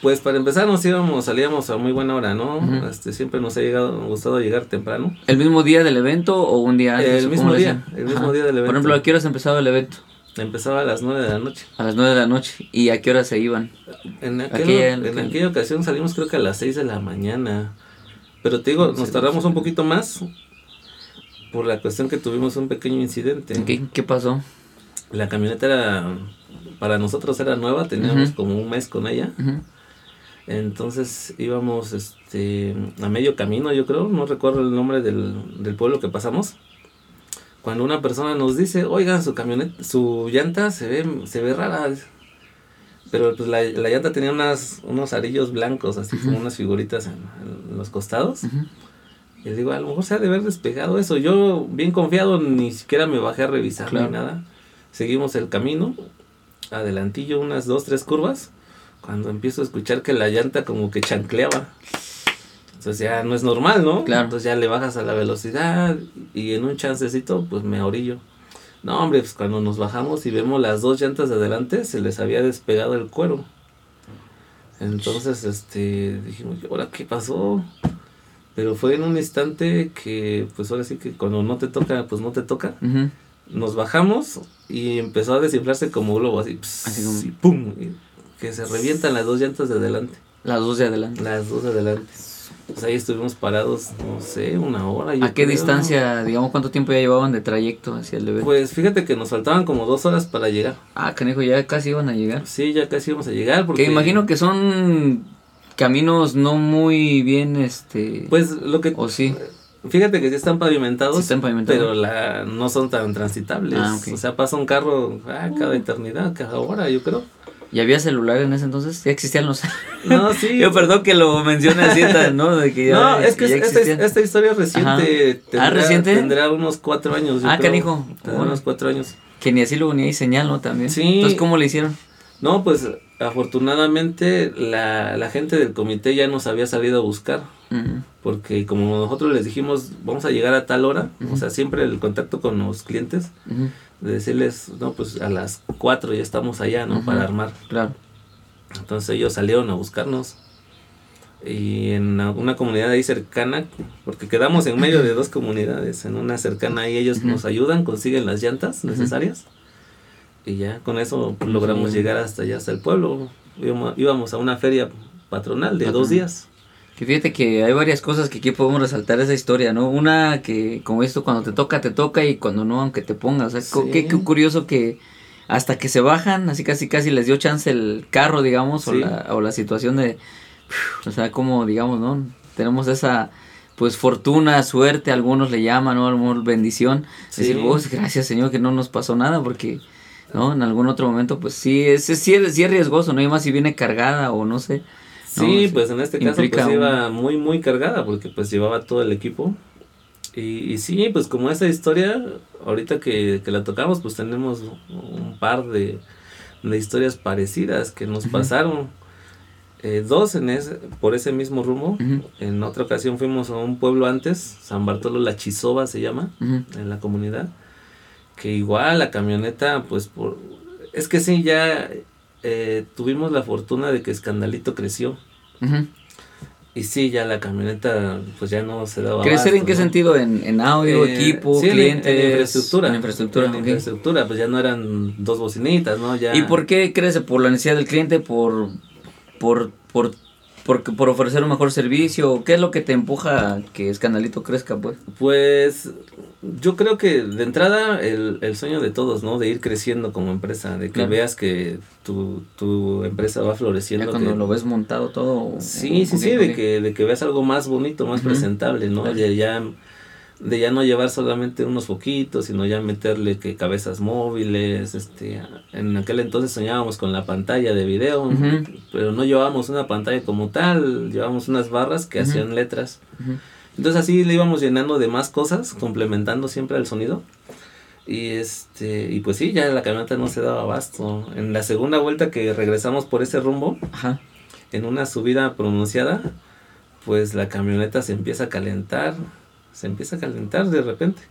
Pues para empezar nos íbamos, salíamos a muy buena hora, ¿no? Ujú. este, siempre nos ha llegado, gustado llegar temprano. ¿El mismo día del evento o un día antes? El mismo día, el mismo día del Por evento. ejemplo, ¿a qué horas empezaba el evento? Empezaba a las 9 de la noche. A las 9 de la noche. ¿Y a qué horas se iban? En, aquel- Aquella- en aquel- aquella ocasión salimos creo que a las 6 de la mañana. Pero te digo, Sí, nos tardamos un poquito más por la cuestión que tuvimos un pequeño incidente. ¿Qué, qué pasó? La camioneta era, para nosotros era nueva, teníamos como un mes con ella. Entonces íbamos este, a medio camino, yo creo, no recuerdo el nombre del, del pueblo que pasamos. Cuando una persona nos dice, oigan, su camioneta, su llanta se ve, se ve rara. Pero pues la, la llanta tenía unas, unos arillos blancos, así como unas figuritas en, en los costados. Y digo, a lo mejor se ha de haber despegado eso. Yo, bien confiado, ni siquiera me bajé a revisar Claro. ni nada. Seguimos el camino, adelantillo unas dos, tres curvas, cuando empiezo a escuchar que la llanta como que chancleaba. Entonces ya no es normal, ¿no? Claro. Entonces ya le bajas a la velocidad y en un chancecito pues me orillo. No, hombre, pues cuando nos bajamos y vemos las dos llantas de adelante, se les había despegado el cuero. Entonces, este, dijimos, ¿y ahora qué pasó? Pero fue en un instante que, pues ahora sí que cuando no te toca, pues no te toca. Nos bajamos y empezó a desinflarse como globo, así, pss, Así como- y pum, y que se revientan las dos llantas de adelante. Las dos de adelante. Las dos de adelante. Pues ahí estuvimos parados, no sé, una hora. ¿A qué distancia, digamos, cuánto tiempo ya llevaban de trayecto hacia el evento? Pues fíjate que nos faltaban como dos horas para llegar. Ah, canijo, ya casi iban a llegar. Sí, ya casi íbamos a llegar. Porque... Que imagino que son caminos no muy bien, este... Pues lo que... ¿O sí? Fíjate que sí están pavimentados, sí están pavimentados. pero la, no son tan transitables. Ah, O sea, pasa un carro ah, cada eternidad, cada hora, yo creo. ¿Y había celular en ese entonces? ¿Ya existían los No, sí. Yo perdón que lo mencione así, ¿no? De que ya, no, es que, esta, esta, historia reciente. Tendrá, ¿Ah, reciente? Tendrá unos cuatro años. ah, canijo. Tendrá unos cuatro años. Que ni así lo unía y señal, ¿no? También. Sí. Entonces, ¿cómo le hicieron? No, pues afortunadamente la, la gente del comité ya nos había salido a buscar. Porque como nosotros les dijimos, vamos a llegar a tal hora, o sea, siempre el contacto con los clientes, de decirles, no, pues a las 4 ya estamos allá, ¿no? Para armar. Claro. Entonces ellos salieron a buscarnos. Y en una comunidad ahí cercana, porque quedamos en medio de dos comunidades, en una cercana ahí ellos nos ayudan, consiguen las llantas necesarias. Y ya con eso logramos llegar hasta allá, hasta el pueblo. Íbamos, a una feria patronal de dos días. Que fíjate que hay varias cosas que aquí podemos resaltar esa historia, ¿no? Una que, como esto, cuando te toca, te toca y cuando no, aunque te pongas. O sea, qué, curioso que hasta que se bajan, así casi casi les dio chance el carro, digamos, o, la, o la situación de, o sea, como, digamos, ¿no? Tenemos esa, pues, fortuna, suerte, algunos le llaman, ¿no? Algunos bendición. Decir, vos, gracias, Señor, que no nos pasó nada, porque ¿no? En algún otro momento, pues sí, es, sí, es, riesgoso, ¿no? Y más si viene cargada o no sé. Sí, pues en este caso pues iba muy, muy cargada porque pues llevaba todo el equipo. Y, y sí, pues como esa historia, ahorita que, la tocamos, pues tenemos un par de, historias parecidas que nos pasaron. Eh, dos en ese, por ese mismo rumbo. En otra ocasión fuimos a un pueblo antes, San Bartolo La Chisova se llama, en la comunidad que igual la camioneta, pues por... Es que sí, ya eh, tuvimos la fortuna de que Escandalito creció. Y sí, ya la camioneta pues ya no se daba ¿Crecer en qué sentido? ¿En, audio, eh, equipo, clientes? En, infraestructura. En infraestructura. En infraestructura, pues ya no eran dos bocinitas, ¿no? Ya... ¿Y por qué crece? ¿Por la necesidad del cliente? ¿Por, por, por por, por ofrecer un mejor servicio? ¿Qué es lo que te empuja a que Escandalito crezca, pues? Pues yo creo que de entrada el, el sueño de todos, ¿no? De ir creciendo como empresa, de que veas que tu, tu empresa va floreciendo. Ya cuando lo ves montado todo. Sí, sí, sí, de que, de que veas algo más bonito, más presentable, ¿no? Ya, ya de ya no llevar solamente unos foquitos, sino ya meterle que cabezas móviles, este, en aquel entonces soñábamos con la pantalla de video, pero no llevábamos una pantalla como tal, llevábamos unas barras que hacían letras. Entonces así le íbamos llenando de más cosas, complementando siempre el sonido. Y este, y pues sí, ya la camioneta no se daba abasto. En la segunda vuelta que regresamos por ese rumbo, en una subida pronunciada, pues la camioneta se empieza a calentar se empieza a calentar de repente.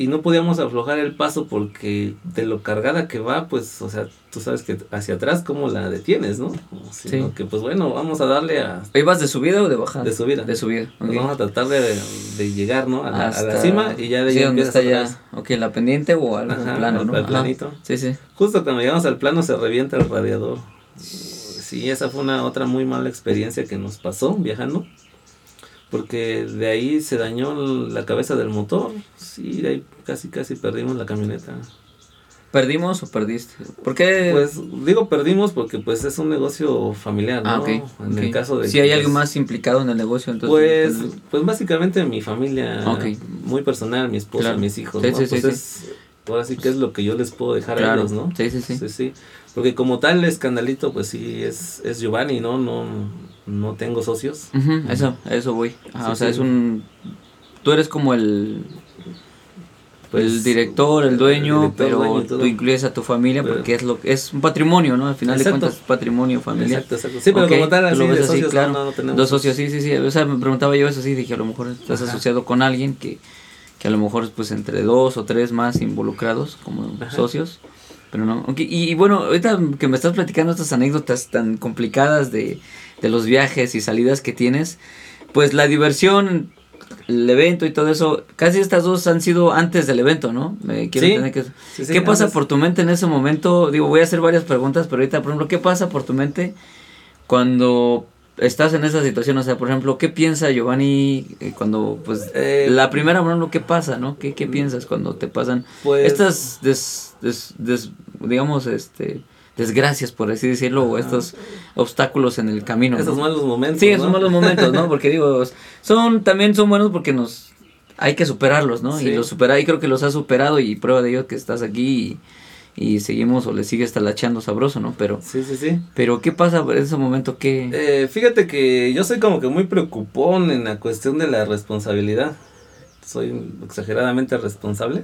Y no podíamos aflojar el paso porque de lo cargada que va, pues, o sea, tú sabes que hacia atrás, ¿cómo la detienes, no? Sino que, pues bueno, vamos a darle a... ¿Ibas de subida o de bajada? De subida. De subida. Pues vamos a tratar de, llegar, ¿no? A la, cima y ya de sí, está ya? Ok, la pendiente o algo plano, ¿no? El planito. Sí, sí. Justo cuando llegamos al plano se revienta el radiador. Sí, esa fue una otra muy mala experiencia que nos pasó viajando porque de ahí se dañó la cabeza del motor. Sí, de ahí casi casi perdimos la camioneta. ¿Perdimos o perdiste? ¿Por qué? Pues digo perdimos porque pues es un negocio familiar, ¿no? Ah, okay, en el caso de Si hay algo más implicado en el negocio, entonces Pues pues básicamente mi familia muy personal, mi esposa, mis hijos, ¿no? Sí, pues ahora sí que es lo que yo les puedo dejar a ellos, ¿no? Sí, sí, sí. Sí, sí. Porque como tal escandalito pues sí es es Giovanni, ¿no? No no tengo socios. eso, eso voy. o sea, es un... Tú eres como el... Pues, el director, el dueño, pero tú incluyes a tu familia porque es lo es un patrimonio, ¿no? Al final de cuentas es patrimonio familiar. Exacto, exacto. Sí, pero como tal, así, de socios, claro. no, tenemos. Dos socios, sí, sí, sí. O sea, me preguntaba yo eso, sí, dije, a lo mejor estás asociado con alguien que, que a lo mejor, pues, entre dos o tres más involucrados como socios. Pero no. y, bueno, ahorita que me estás platicando estas anécdotas tan complicadas de, de los viajes y salidas que tienes, pues la diversión, el evento y todo eso, casi estas dos han sido antes del evento, ¿no? Me quiero tener que... ¿Qué pasa por tu mente en ese momento? Digo, voy a hacer varias preguntas, pero ahorita, por ejemplo, ¿qué pasa por tu mente cuando estás en esa situación, o sea, por ejemplo, ¿qué piensa Giovanni eh, cuando, pues, Eh, la primera, bueno, ¿qué pasa, no? ¿Qué, qué piensas cuando te pasan Pues- estas, des, des- des- digamos, este, desgracias, por así decirlo, o estos obstáculos en el camino, Esos ¿no? malos momentos. Sí, esos ¿no? malos momentos, ¿no? Porque digo, son, también son buenos porque nos, hay que superarlos, ¿no? Y los supera, y creo que los has superado y prueba de ello que estás aquí y, y seguimos o le sigues talacheando sabroso, ¿no? Pero, Sí, sí, sí. pero ¿qué pasa en ese momento? ¿Qué? Eh, fíjate que yo soy como que muy preocupón en la cuestión de la responsabilidad. Soy exageradamente responsable.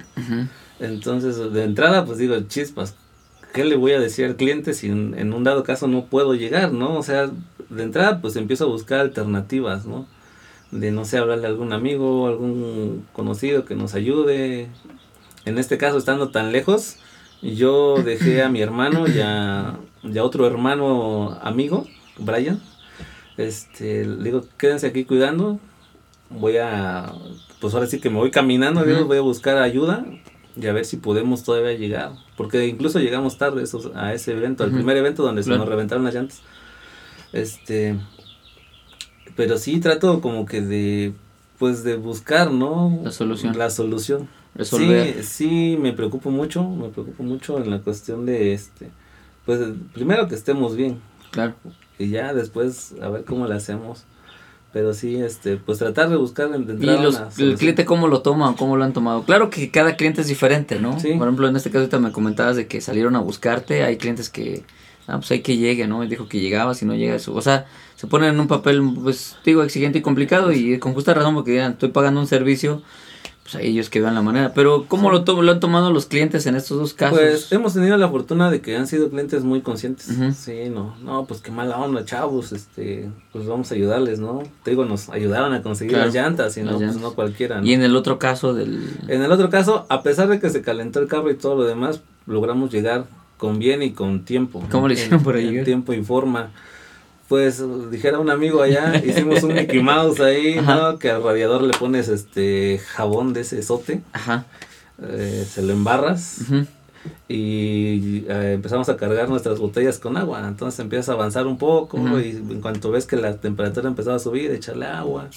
Entonces, de entrada, pues digo, chispas, ¿qué le voy a decir al cliente si en, en un dado caso no puedo llegar, no? O sea, de entrada, pues empiezo a buscar alternativas, ¿no? De, no sé, hablarle a algún amigo, algún conocido que nos ayude. En este caso, estando tan lejos, yo dejé a mi hermano y a, y a otro hermano amigo, Brian. Este, le digo, quédense aquí cuidando. Voy a, pues ahora sí que me voy caminando, digo, voy a buscar ayuda y a ver si podemos todavía llegar. Porque incluso llegamos tarde esos, a ese evento, al primer evento donde Claro. se nos reventaron las llantas. Este, pero sí trato como que de, pues de buscar, ¿no? La solución. La solución. Resolver. Sí, sí, me preocupo mucho, me preocupo mucho en la cuestión de este, pues primero que estemos bien Claro. y ya después a ver cómo le hacemos. Pero sí, este, pues tratar de buscar de Y entrada los, una el cliente cómo lo toma o cómo lo han tomado. Claro que cada cliente es diferente, ¿no? Sí. Por ejemplo, en este caso ahorita me comentabas de que salieron a buscarte, hay clientes que, ah, pues hay que llegue, ¿no? Y dijo que llegaba, si no llega eso. O sea, se ponen en un papel, pues, digo, exigente y complicado y con justa razón porque dirán, estoy pagando un servicio, pues ahí ellos que vean la manera. Pero ¿cómo lo, to- lo han tomado los clientes en estos dos casos? Pues hemos tenido la fortuna de que han sido clientes muy conscientes. Ujú. Sí, no, no, pues qué mala onda, chavos, este, pues vamos a ayudarles, ¿no? Te digo, nos ayudaron a conseguir Claro, las llantas y no, pues llantas. no cualquiera, ¿no? Y en el otro caso del... En el otro caso, a pesar de que se calentó el carro y todo lo demás, logramos llegar con bien y con tiempo. ¿Cómo le hicieron En- para en llegar? tiempo y forma. Pues dijera un amigo allá, hicimos un Mickey Mouse ahí, Ajá. ¿no? Que al radiador le pones este jabón de ese sote, Ajá. eh, se lo embarras y eh, empezamos a cargar nuestras botellas con agua. Entonces empiezas a avanzar un poco y en cuanto ves que la temperatura empezaba a subir, echarle agua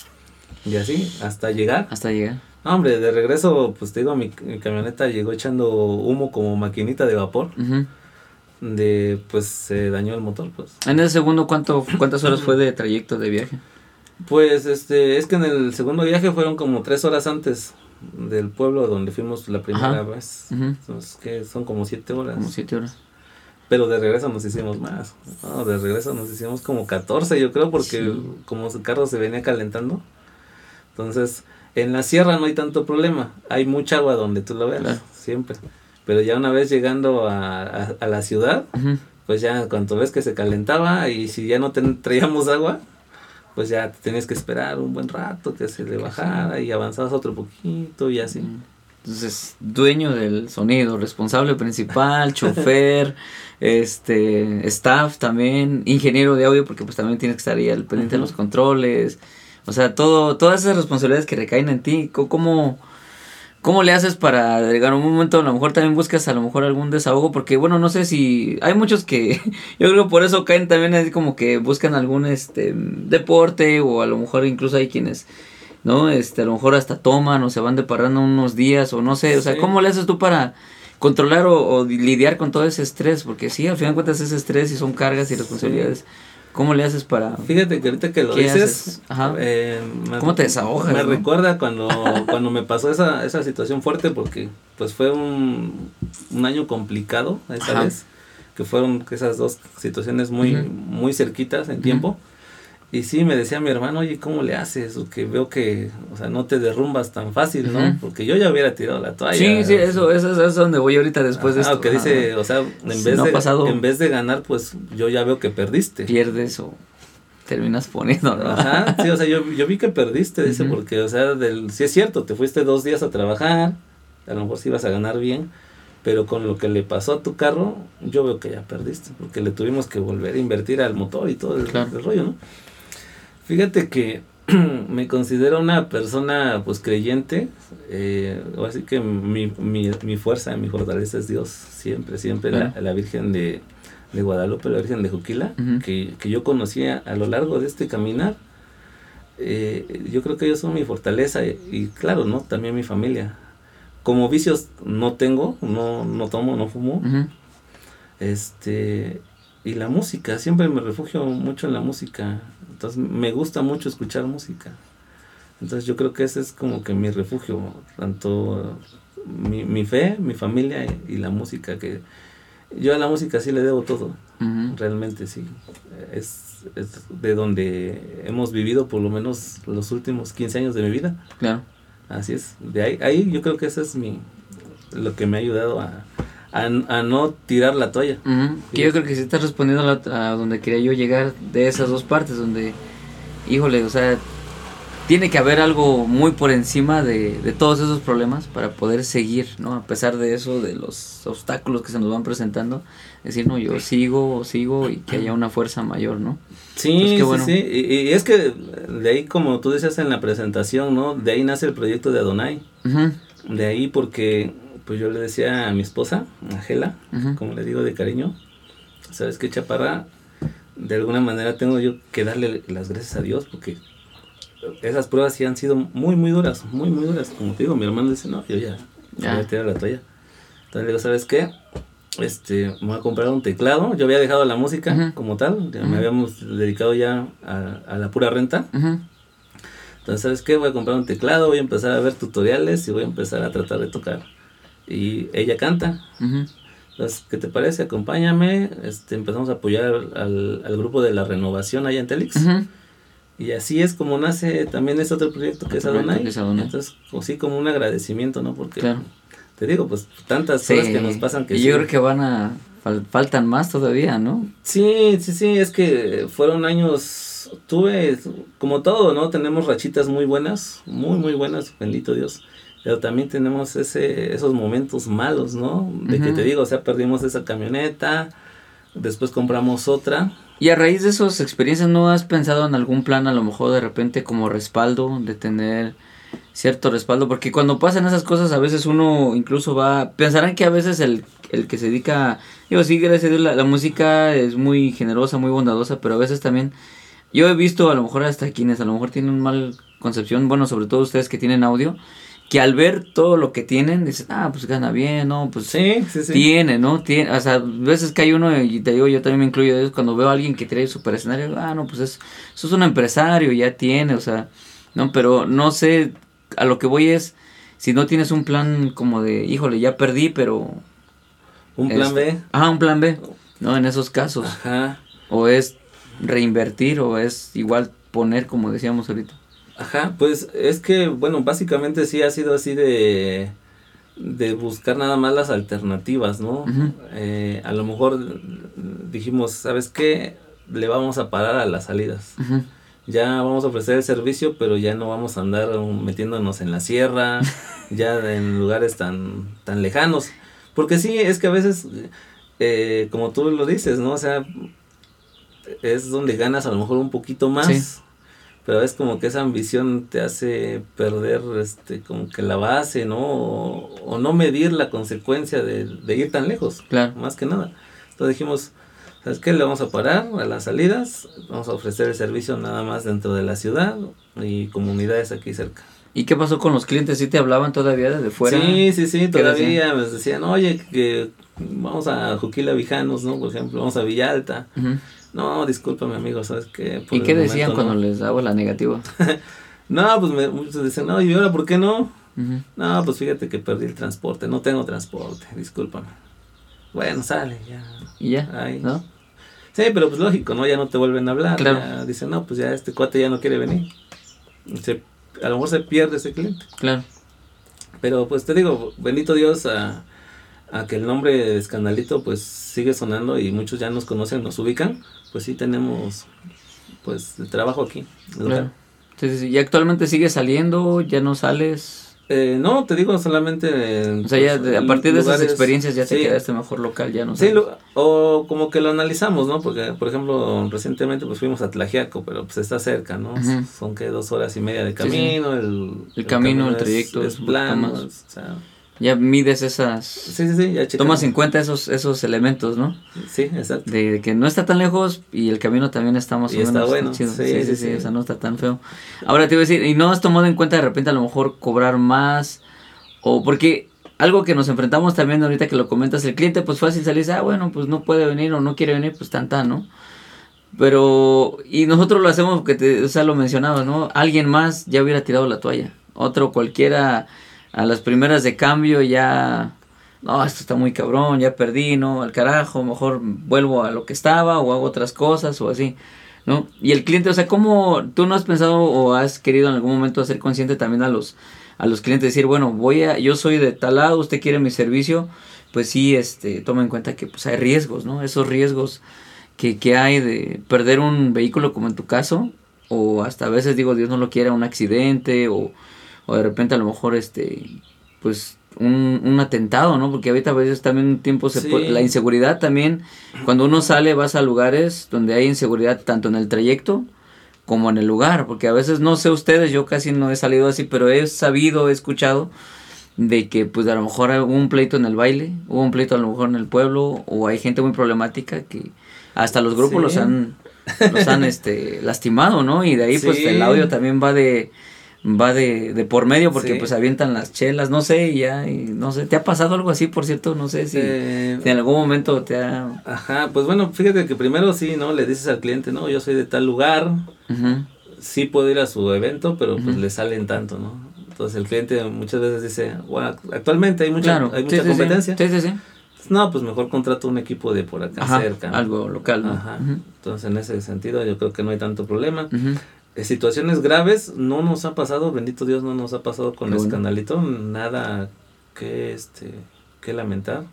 y así hasta llegar. Hasta llegar. No, hombre, de regreso, pues te digo, mi, mi camioneta llegó echando humo como maquinita de vapor. Ujú. De, pues se dañó el motor, pues. En el segundo, ¿cuánto, ¿cuántas horas fue de trayecto de viaje? Pues este, es que en el segundo viaje fueron como tres horas antes del pueblo donde fuimos la primera Ajá. vez. Entonces, que son como siete horas. Como siete horas. Pero de regreso nos hicimos más. No, de regreso nos hicimos como 14, yo creo, porque Sí. como el carro se venía calentando. Entonces, en la sierra no hay tanto problema. Hay mucha agua donde tú lo veas, Claro. siempre. Pero ya una vez llegando a, a, a la ciudad, pues ya cuando ves que se calentaba y si ya no ten- traíamos agua, pues ya te tenías que esperar un buen rato que se le bajara y avanzabas otro poquito y así. Entonces, dueño del sonido, responsable principal, chofer, este, staff también, ingeniero de audio, porque pues también tienes que estar ahí al pendiente de los controles. O sea, todo, todas esas responsabilidades que recaen en ti, ¿cómo, cómo le haces para llegar a un momento, a lo mejor también buscas a lo mejor algún desahogo? Porque bueno, no sé si, hay muchos que, yo creo por eso caen también así como que buscan algún este deporte o a lo mejor incluso hay quienes ¿no? Este, a lo mejor hasta toman o se van de parranda unos días o no sé, o sea. ¿cómo le haces tú para controlar o, o lidiar con todo ese estrés? Porque sí, al final de cuentas es estrés y son cargas y responsabilidades. ¿Cómo le haces para...? Fíjate que ahorita que lo ¿Qué dices? Ajá. eh, me- ¿Cómo te desahogas, Me no? recuerda cuando, cuando me pasó esa, esa situación fuerte porque pues fue un, un año complicado esa Ajá. vez, que fueron esas dos situaciones muy, muy cerquitas en tiempo. Y sí, me decía mi hermano, oye, ¿cómo le haces? O que veo que, o sea, no te derrumbas tan fácil, ¿no? Porque yo ya hubiera tirado la toalla. sí, sí, eso, eso, eso es donde voy ahorita después de Ajá, esto. que dice, o sea, en Si vez, no de, pasado- en vez de ganar, pues yo ya veo que perdiste. Pierdes o terminas poniendo, ¿no? Ajá, sí, o sea, yo, yo vi que perdiste, dice, porque, o sea, del, sí es cierto, te fuiste dos días a trabajar, a lo mejor sí ibas a ganar bien, pero con lo que le pasó a tu carro, yo veo que ya perdiste, porque le tuvimos que volver a invertir al motor y todo el, Claro. el rollo, ¿no? Fíjate que me considero una persona, pues, creyente, eh, así que mi, mi, mi fuerza, mi fortaleza es Dios, siempre, siempre, la, la Virgen de, de Guadalupe, la Virgen de Juquila, que, que, yo conocía a lo largo de este caminar. Eh, yo creo que ellos son mi fortaleza y, claro, ¿no? También mi familia. Como vicios no tengo, no, no tomo, no fumo. Este, y la música, siempre me refugio mucho en la música. Entonces me gusta mucho escuchar música. Entonces yo creo que ese es como que mi refugio, tanto mi, mi fe, mi familia y, la música, que yo a la música sí le debo todo, realmente sí. Es, es, de donde hemos vivido por lo menos los últimos 15 años de mi vida. Claro. Así es, de ahí, ahí yo creo que eso es mi, lo que me ha ayudado a, a, no tirar la toalla. Que yo creo que sí estás respondiendo a, a, donde quería yo llegar de esas dos partes, donde, híjole, o sea, tiene que haber algo muy por encima de, de, todos esos problemas para poder seguir, ¿no? A pesar de eso, de los obstáculos que se nos van presentando, decir, no, yo sigo, sigo y que haya una fuerza mayor, ¿no? Sí, sí, sí, y, es que de ahí, como tú decías en la presentación, ¿no? De ahí nace el proyecto de Adonai. De ahí porque, pues yo le decía a mi esposa, Angela, como le digo de cariño, ¿sabes qué, Chaparra? De alguna manera tengo yo que darle las gracias a Dios porque esas pruebas sí han sido muy, muy duras, muy, muy duras. Como te digo, mi hermano dice, no, yo ya, ya. voy a tirar la toalla. Entonces le digo, ¿sabes qué? Este, me voy a comprar un teclado. Yo había dejado la música como tal, ya me habíamos dedicado ya a, la pura renta. Entonces, ¿sabes qué? Voy a comprar un teclado, voy a empezar a ver tutoriales y voy a empezar a tratar de tocar. Y ella canta. Entonces, ¿qué te parece? Acompáñame. Este, empezamos a apoyar al, al grupo de la renovación allá en Telix. Y así es como nace también este otro proyecto que es Adonai. Entonces, así como un agradecimiento, ¿no? Porque te digo, pues tantas cosas que nos pasan que... Y yo creo que van a... faltan más todavía, ¿no? Sí, sí, sí, es que fueron años... Tuve, como todo, ¿no? Tenemos rachitas muy buenas, muy, muy buenas, bendito Dios. Pero también tenemos ese, esos momentos malos, ¿no? De que te digo, o sea, perdimos esa camioneta, después compramos otra y a raíz de esas experiencias, ¿no has pensado en algún plan a lo mejor de repente como respaldo, de tener cierto respaldo? Porque cuando pasan esas cosas a veces uno incluso va, pensarán que a veces el, el que se dedica, digo, sí, gracias a Dios, la, la música es muy generosa, muy bondadosa, pero a veces también, yo he visto a lo mejor hasta quienes a lo mejor tienen mal concepción, bueno, sobre todo ustedes que tienen audio, que al ver todo lo que tienen, dicen, ah, pues gana bien, ¿no? Pues sí, sí, sí. tiene, ¿no? Tiene, o sea, a veces que hay uno, y te digo, yo también me incluyo, cuando veo a alguien que trae super escenario, ah, no, pues es, eso es un empresario, ya tiene, o sea, ¿no? Pero no sé, a lo que voy es, si no tienes un plan como de, híjole, ya perdí, pero... Un plan B. Ah, un plan B, ¿no? En esos casos. Ajá. O es reinvertir o es igual poner, como decíamos ahorita. Ajá, pues es que, bueno, básicamente sí ha sido así de, de buscar nada más las alternativas, ¿no? eh, a lo mejor dijimos, ¿sabes qué? Le vamos a parar a las salidas. Ya vamos a ofrecer el servicio, pero ya no vamos a andar metiéndonos en la sierra, ya en lugares tan, tan lejanos. Porque sí, es que a veces, eh, como tú lo dices, ¿no? O sea, es donde ganas a lo mejor un poquito más pero es como que esa ambición te hace perder este como que la base, ¿no? O, no medir la consecuencia de, ir tan lejos, claro. más que nada. Entonces dijimos, ¿sabes qué? Le vamos a parar a las salidas, vamos a ofrecer el servicio nada más dentro de la ciudad y comunidades aquí cerca. ¿Y qué pasó con los clientes? ¿Sí te hablaban todavía desde fuera? Sí, sí, sí, todavía me decían, oye, que vamos a Juquila Vijanos, ¿no? Por ejemplo, vamos a Villalta. No, discúlpame, amigo, ¿sabes qué? ¿Y qué decían cuando les daba la negativa? no, pues me, muchos dicen, no, ¿y ahora por qué no? No, pues fíjate que perdí el transporte, no tengo transporte, discúlpame. Bueno, sale, ya. ¿Y ya? ¿No? Sí, pero pues lógico, ¿no? Ya no te vuelven a hablar. Claro. dicen, no, pues ya este cuate ya no quiere venir. Se, a lo mejor se pierde ese cliente. Claro. Pero pues te digo, bendito Dios, a, a que el nombre de Escandalito pues sigue sonando y muchos ya nos conocen, nos ubican pues sí tenemos pues el trabajo aquí. Claro. ¿Y actualmente sigue saliendo? ¿Ya no sales? Eh, no, te digo solamente... o sea, ya pues, a partir de esas experiencias ya te quedaste mejor local, ya no Sí, o como que lo analizamos, ¿no? Porque, por ejemplo, recientemente pues fuimos a Tlajiaco, pero pues está cerca, ¿no? Son que dos horas y media de camino, El, el, camino, el trayecto es, plano, o sea, Ya mides esas... Sí, sí, sí, ya. Tomas en cuenta esos, esos elementos, ¿no? Sí, exacto. De que no está tan lejos y el camino también está más Y o está menos bueno, chido. sí, Sí, sí, sí, sí, sí. o sea, no está tan feo. Ahora te iba a decir, ¿y no has tomado en cuenta de repente a lo mejor cobrar más? O porque algo que nos enfrentamos también ahorita que lo comentas, el cliente pues fácil salir y dice, ah, bueno, pues no puede venir o no quiere venir, pues tan tan, ¿no? Pero, y nosotros lo hacemos porque, te, o sea, lo mencionabas, ¿no? Alguien más ya hubiera tirado la toalla. Otro cualquiera a las primeras de cambio ya, no, esto está muy cabrón, ya perdí, ¿no? Al carajo, mejor vuelvo a lo que estaba o hago otras cosas o así, ¿no? Y el cliente, o sea, ¿cómo tú no has pensado o has querido en algún momento hacer consciente también a los, a los clientes, decir, bueno, voy a, yo soy de tal lado, usted quiere mi servicio, pues sí, este, toma en cuenta que pues hay riesgos, ¿no? Esos riesgos que, que hay de perder un vehículo como en tu caso, o hasta a veces digo, Dios no lo quiera, un accidente, o, o de repente a lo mejor este, pues un, un atentado, ¿no? Porque ahorita a veces también un tiempo se Sí. puede- la inseguridad también, cuando uno sale vas a lugares donde hay inseguridad tanto en el trayecto como en el lugar, porque a veces no sé ustedes, yo casi no he salido así, pero he sabido, he escuchado de que pues a lo mejor hubo un pleito en el baile, hubo un pleito a lo mejor en el pueblo, o hay gente muy problemática que hasta los grupos Sí. los han, los han este, lastimado, ¿no? Y de ahí pues el audio también va de va de, de por medio porque Sí. pues avientan las chelas, no sé, y ya, y no sé, ¿te ha pasado algo así, por cierto? No sé si, Eh, si en algún momento te ha... Ajá, pues bueno, fíjate que primero sí, ¿no? Le dices al cliente, no, yo soy de tal lugar, Ujú, sí puedo ir a su evento, pero pues le salen tanto, ¿no? Entonces el cliente muchas veces dice, bueno, actualmente hay mucha, Claro, hay mucha sí, competencia. Sí, sí, sí. No, pues mejor contrato un equipo de por acá Ajá, cerca. ¿no? algo local, ¿no? Ajá. Entonces en ese sentido yo creo que no hay tanto problema. Situaciones graves no nos ha pasado, bendito Dios, no nos ha pasado con bueno. Escandalito, nada que este que lamentar.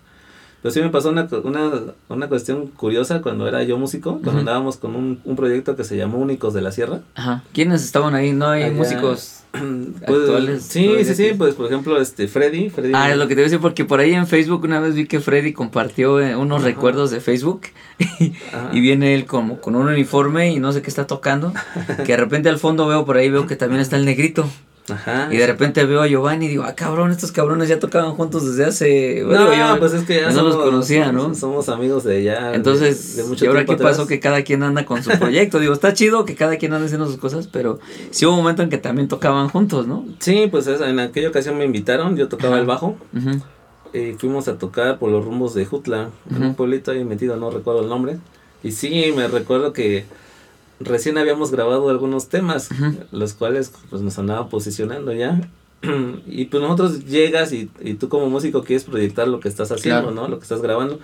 Pero sí me pasó una, una, una cuestión curiosa cuando era yo músico, cuando andábamos con un, un proyecto que se llamó Únicos de la Sierra. Ajá. ¿Quiénes estaban ahí? No hay Allá- músicos. Pues, Actuales, Sí, sí, sí, pues por ejemplo, este Freddy, Freddy. Ah, es lo que te iba a decir, porque por ahí en Facebook una vez vi que Freddy compartió eh, unos Ajá. recuerdos de Facebook Ajá. y viene él como con un uniforme y no sé qué está tocando, que de repente al fondo veo por ahí, veo que también está el negrito Ajá. y de repente veo a Giovanni y digo, ah cabrón, estos cabrones ya tocaban juntos desde hace... No, bueno, yo- pues es que ya no los somos- conocía, ¿no? Somos amigos de ya. Entonces, de mucho ¿y ahora qué pasó? Que cada quien anda con su proyecto. Digo, está chido que cada quien ande haciendo sus cosas, pero sí hubo un momento en que también tocaban juntos, ¿no? Sí, pues es- en aquella ocasión me invitaron, yo tocaba Ajá. el bajo. Y fuimos a tocar por los rumbos de Jutla, en un pueblito ahí metido, no recuerdo el nombre. Y sí, me recuerdo que recién habíamos grabado algunos temas, Ujú. los cuales pues nos andaba posicionando ya. y pues nosotros llegas y, y tú como músico quieres proyectar lo que estás haciendo, Claro. ¿no? Lo que estás grabando.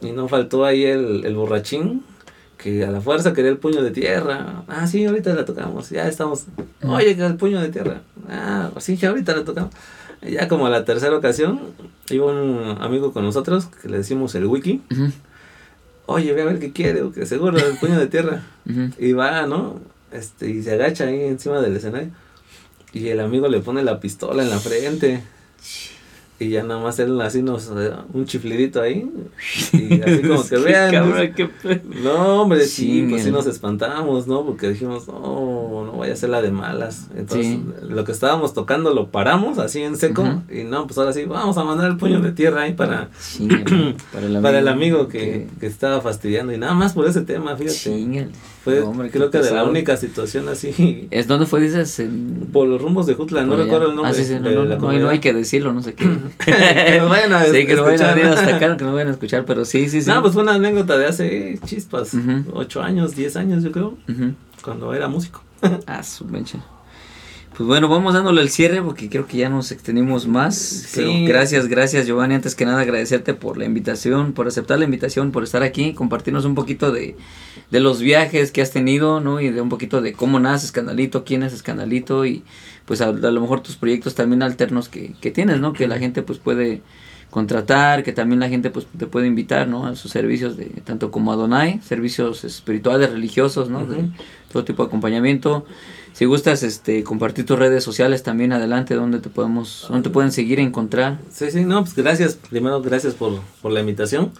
Y no faltó ahí el, el borrachín que a la fuerza quería el puño de tierra. Ah, sí, ahorita la tocamos, ya estamos. Oye, que el puño de tierra. Ah, sí, ya ahorita la tocamos. Ya como a la tercera ocasión, iba un amigo con nosotros que le decimos el wiki. Ujú. Oye, ve a ver qué quiere, o que seguro el puño de tierra. Y va, ¿no? Este, y se agacha ahí encima del escenario. Y el amigo le pone la pistola en la frente. Y ya nada más él así nos, un chiflidito ahí. Y así como que vean. cabrón, qué No, hombre, sí, pues sí nos espantamos, ¿no? Porque dijimos, no, no vaya a ser la de malas. Entonces, Sí. lo que estábamos tocando lo paramos así en seco. Y no, pues ahora sí, vamos a mandar el puño de tierra ahí para, Chíngale, para el amigo, para el amigo que, que estaba fastidiando. Y nada más por ese tema, fíjate. Chíngale. Fue, No, hombre, qué creo que de la única situación así. ¿Es dónde fue, dices? En... Por los rumbos de Jutla, no allá? recuerdo el nombre. Ah, sí, sí, no, de no, la no, hay que decirlo, no sé qué. que nos vayan a sí, que no vayan a venir hasta acá, que no vayan a escuchar, pero sí, sí, sí. No, pues fue una anécdota de hace chispas, Ujú. ocho años, diez años yo creo, cuando era músico. Ah, su mecha. Pues bueno, vamos dándole el cierre porque creo que ya nos extendimos más. Pero Sí. gracias, gracias Giovanni. Antes que nada agradecerte por la invitación, por aceptar la invitación, por estar aquí, compartirnos un poquito de, de los viajes que has tenido, ¿no? Y de un poquito de cómo nace Escandalito, quién es Escandalito y pues a, a lo mejor tus proyectos también alternos que, que tienes, ¿no? Que la gente pues puede contratar, que también la gente pues te puede invitar, ¿no? A sus servicios de tanto como Adonai, servicios espirituales, religiosos, ¿no? De todo tipo de acompañamiento. Si gustas este compartir tus redes sociales también adelante donde te podemos donde te pueden seguir encontrar. Sí, sí, no, pues gracias, primero gracias por, por la invitación.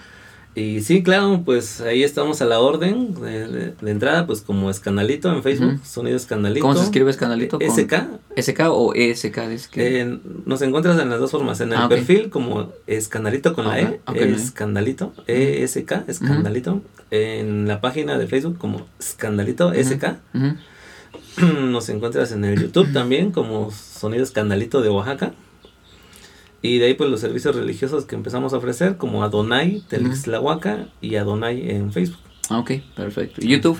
Y sí, claro, pues ahí estamos a la orden de, de, entrada, pues como Escandalito en Facebook, Sonido Escandalito. ¿Cómo se escribe Escandalito? SK. ¿SK o ESK? Es que... nos encuentras en las dos formas, en el ah, perfil como Escandalito con la E, Escandalito, ESK, Escandalito. En la página de Facebook como Escandalito, SK. Nos encuentras en el YouTube también como Sonido Escandalito de Oaxaca. Y de ahí pues los servicios religiosos que empezamos a ofrecer como Adonai, Telixlahuaca y Adonai en Facebook. Ok, perfecto. ¿YouTube?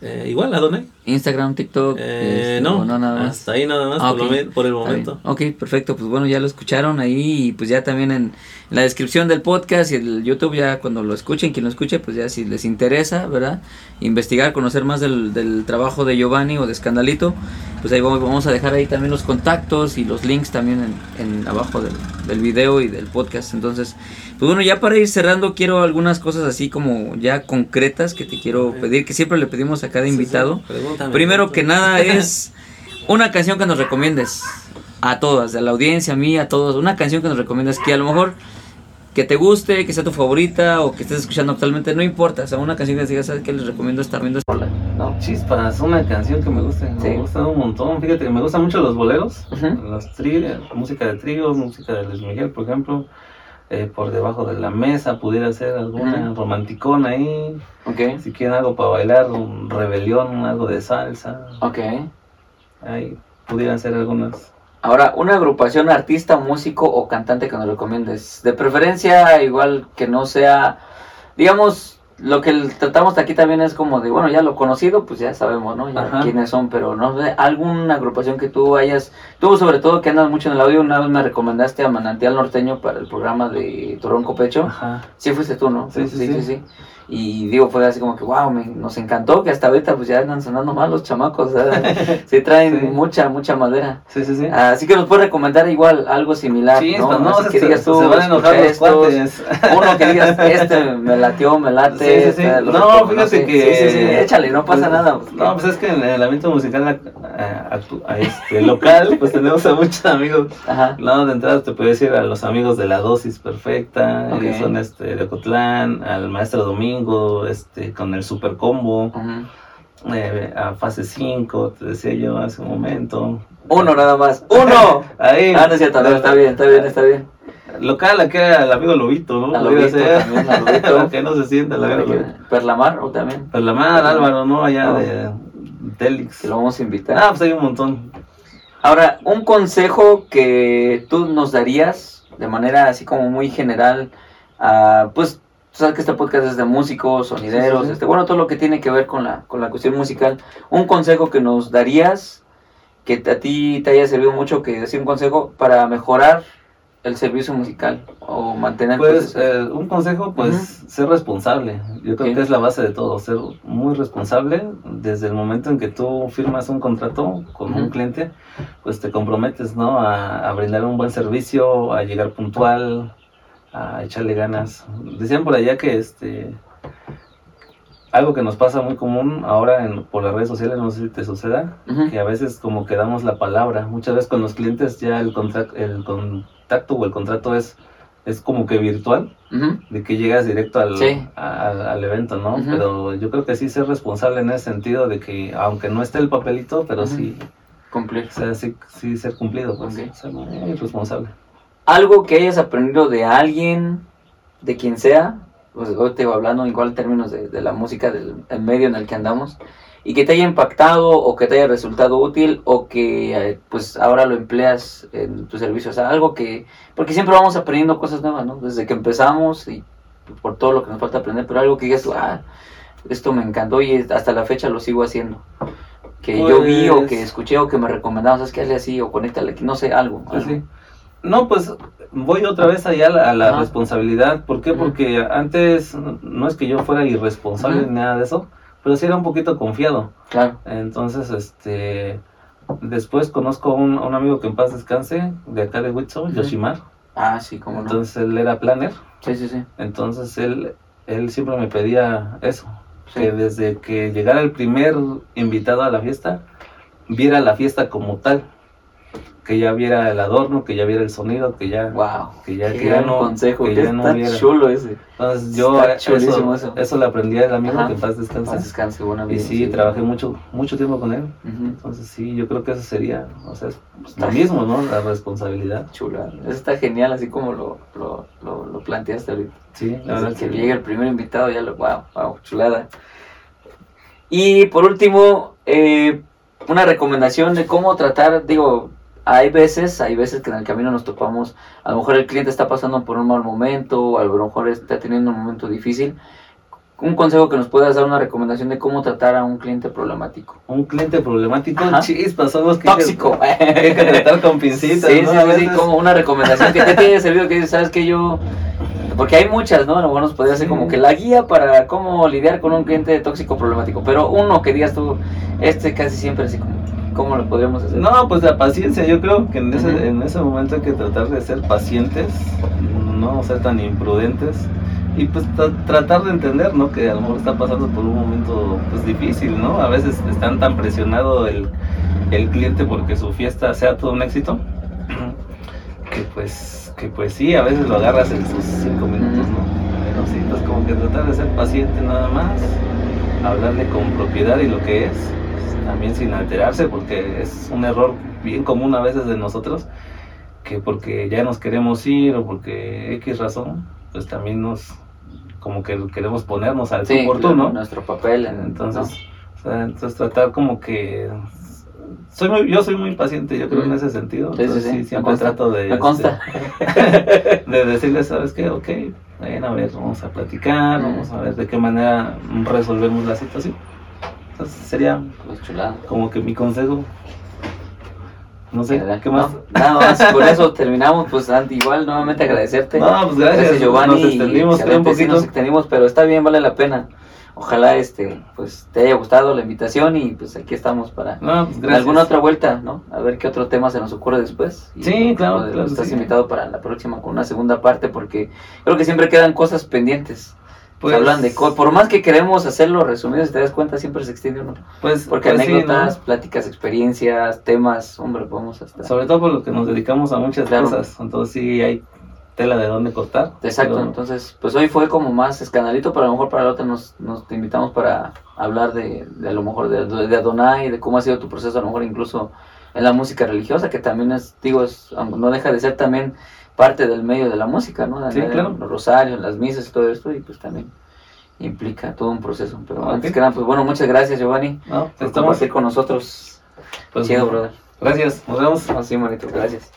Eh, igual, Adonai. Instagram, TikTok. Eh, este, no, nada más. hasta ahí nada más ah, por, el momento. Ok, perfecto. Pues bueno, ya lo escucharon ahí y pues ya también en la descripción del podcast y el YouTube ya cuando lo escuchen, quien lo escuche, pues ya si les interesa, ¿verdad? Investigar, conocer más del, del trabajo de Giovanni o de Escandalito, pues ahí vamos, a dejar ahí también los contactos y los links también en, en abajo del, del video y del podcast. Entonces, pues bueno, ya para ir cerrando, quiero algunas cosas así como ya concretas que te quiero pedir, que siempre le pedimos a cada invitado. Primero que nada es una canción que nos recomiendes a todas, a la audiencia, a mí, a todos. Una canción que nos recomiendas que a lo mejor que te guste, que sea tu favorita o que estés escuchando actualmente, no importa. O sea, una canción que digas, ¿sabes qué les recomiendo estar viendo esta No, chispas, una canción que me guste. Me gusta un montón. Fíjate que me gustan mucho los boleros, los tri música de tríos, música de Luis Miguel, por ejemplo. Eh, por debajo de la mesa, pudiera ser alguna romanticón ahí. Okay. Si quieren algo para bailar, un rebelión, algo de salsa. Ok. Ahí pudieran ser algunas. Ahora, una agrupación, artista, músico o cantante que nos recomiendes. De preferencia, igual que no sea, digamos, lo que tratamos aquí también es como de, bueno, ya lo conocido, pues ya sabemos, ¿no? Ya quiénes son, pero no sé, alguna agrupación que tú hayas, tú sobre todo que andas mucho en el audio, una vez me recomendaste a Manantial Norteño para el programa de Toronco Pecho. Ajá. Sí fuiste tú, ¿no? sí, sí. sí. sí. Y digo, fue así como que, wow, me, nos encantó que hasta ahorita pues ya andan sonando mal los chamacos, se traen mucha, mucha madera. Sí, sí, sí. Así que nos puedes recomendar igual algo similar, sí, ¿no? no, que digas tú, se van a enojar los cuates. Uno que digas, este me latió, me late. Sí, sí, sí. no, fíjate que... Sí, sí, sí, échale, no pasa pues, nada. No, pues es que en el ambiente musical este, local, pues tenemos a muchos amigos. Ajá. No, de entrada te puedo decir a los amigos de La Dosis Perfecta, ellos son este, de Ocotlán, al Maestro Domingo, este, con el super combo. Eh, a fase 5, te decía yo hace un momento. Uno nada más. ¡Uno! Ahí. Ah, no es cierto, está bien, está bien, está bien. Local, aquí el amigo Lobito, ¿no? Lobito, también, Lobito. que no se sienta la amigo Perlamar, ¿o también? Perlamar, Álvaro, ¿no? Allá de Telix. Que lo vamos a invitar. Ah, pues hay un montón. Ahora, un consejo que tú nos darías de manera así como muy general, a, pues sabes que este podcast es de músicos, sonideros, este, bueno, todo lo que tiene que ver con la, con la cuestión musical. Un consejo que nos darías, que a ti te haya servido mucho, que decir un consejo para mejorar el servicio musical o mantener pues, eh, un consejo pues ser responsable. Yo creo que es la base de todo ser muy responsable. Desde el momento en que tú firmas un contrato con un cliente pues te comprometes no a, a, brindar un buen servicio a llegar puntual a echarle ganas. Decían por allá que este algo que nos pasa muy común ahora en, por las redes sociales, no sé si te suceda, que a veces como que damos la palabra, muchas veces con los clientes ya el, contacto, el contacto o el contrato es, es como que virtual, de que llegas directo al, al, evento, ¿no? Pero yo creo que sí ser responsable en ese sentido de que aunque no esté el papelito, pero sí... Cumplir. O sea, sí, sí ser cumplido, pues, ser muy responsable algo que hayas aprendido de alguien, de quien sea, pues hoy te voy hablando igual en términos de, la música, del medio en el que andamos, y que te haya impactado o que te haya resultado útil o que eh, pues ahora lo empleas en tu servicio, o sea, algo que, porque siempre vamos aprendiendo cosas nuevas, ¿no? Desde que empezamos y por todo lo que nos falta aprender, pero algo que digas, ah, esto me encantó y hasta la fecha lo sigo haciendo. Que yo vi o que pues escuché o que me recomendaban, ¿sabes qué? Hazle así o conéctale aquí, no sé, algo. Sí, no, pues voy otra vez allá a la, responsabilidad. ¿Por qué? Porque antes no es que yo fuera irresponsable ni nada de eso, pero sí era un poquito confiado. Claro. Entonces, este, después conozco a un, amigo que en paz descanse, de acá de Huitzo, Yoshimar. Ah, sí, como Entonces él era planner. Sí, sí, sí. Entonces él, él siempre me pedía eso, que desde que llegara el primer invitado a la fiesta, viera la fiesta como tal que ya viera el adorno, que ya viera el sonido, que ya, Wow. que ya, que ya no, consejo. que que ya no está hubiera. chulo ese. Entonces yo eso, eso, eso. lo aprendí del amigo, Ajá. que en paz Paz descanse. descanse, buena Y sí, trabajé mucho, mucho tiempo con él. Entonces sí, yo creo que eso sería, o sea, es lo mismo, ¿no? La responsabilidad. Chula. Eso está genial, así como lo, lo, lo, lo planteaste ahorita. Sí, la verdad que que llegue el primer invitado, ya lo. Wow, wow, chulada. Y por último, eh, una recomendación de cómo tratar, digo, hay veces, hay veces que en el camino nos topamos, a lo mejor el cliente está pasando por un mal momento, a lo mejor está teniendo un momento difícil. Un consejo que nos puedas dar, una recomendación de cómo tratar a un cliente problemático. un cliente problemático, Ajá. chispas, son los que Tóxico. hay que, hay que tratar con Sí, pincitas, sí, ¿no? sí, sí, veces- como una recomendación que te haya servido, que dices, sabes que yo... Porque hay muchas, ¿no? A lo mejor nos podría ser Sí. como que la guía para cómo lidiar con un cliente tóxico problemático. Pero uno que digas tú, este casi siempre así como, ¿cómo lo podríamos hacer? No, pues la paciencia, yo creo que en ese, en ese momento hay que tratar de ser pacientes, no ser tan imprudentes y pues tra- tratar de entender, ¿no? Que a lo mejor está pasando por un momento pues difícil, ¿no? A veces están tan presionado el, el cliente porque su fiesta sea todo un éxito que pues, que pues sí, a veces lo agarras en sus cinco minutos, ¿no? Pero sí, pues como que tratar de ser paciente nada más, hablarle con propiedad y lo que es, pues, también sin alterarse, porque es un error bien común a veces de nosotros, que porque ya nos queremos ir o porque X razón, pues también nos, como que queremos ponernos al Sí, tú por tú, claro, ¿no? nuestro papel. En, Entonces, o sea, entonces tratar como que soy muy, yo soy muy paciente, yo creo en Ujú. ese sentido. Sí, Entonces, sí, siempre trato de, Me consta. este, de decirles, ¿sabes qué? Ok, ven a ver, vamos a platicar, vamos a ver de qué manera resolvemos la situación. Entonces sería Pues chulada. como que mi consejo. No sé. ¿qué más? No, nada más, con eso terminamos. Pues Andy, igual nuevamente agradecerte. No, pues gracias, Giovanni. nos extendimos, creo, un excelente, sí, poquito. nos extendimos, pero está bien, vale la pena. Ojalá este, pues te haya gustado la invitación y pues aquí estamos para No, pues alguna otra vuelta, ¿no? A ver qué otro tema se nos ocurre después. Y, Sí, claro, pues, claro Estás sí. invitado para la próxima con una segunda parte porque creo que siempre quedan cosas pendientes. Pues, Se hablan de por más que queremos hacerlo resumido, si te das cuenta, siempre se extiende uno. Pues, Porque pues sí, anécdotas, ¿no? pláticas, experiencias, temas, hombre, podemos hasta. Sobre todo por lo que nos dedicamos a muchas Claro. cosas. Entonces sí hay tela de dónde cortar. Exacto, pero- entonces, pues hoy fue como más escandalito, pero a lo mejor para la otra nos, nos te invitamos para hablar de, de a lo mejor de, de Adonai, de cómo ha sido tu proceso, a lo mejor incluso en la música religiosa, que también es, digo, es- no deja de ser también parte del medio de la música, ¿no? Sí, claro. Los rosarios, las misas y todo esto, y pues también implica todo un proceso. Pero antes que nada, pues bueno, muchas gracias Giovanni No, por estamos. compartir con nosotros. pues, Chido, brother. Gracias, nos vemos. Así, manito, gracias.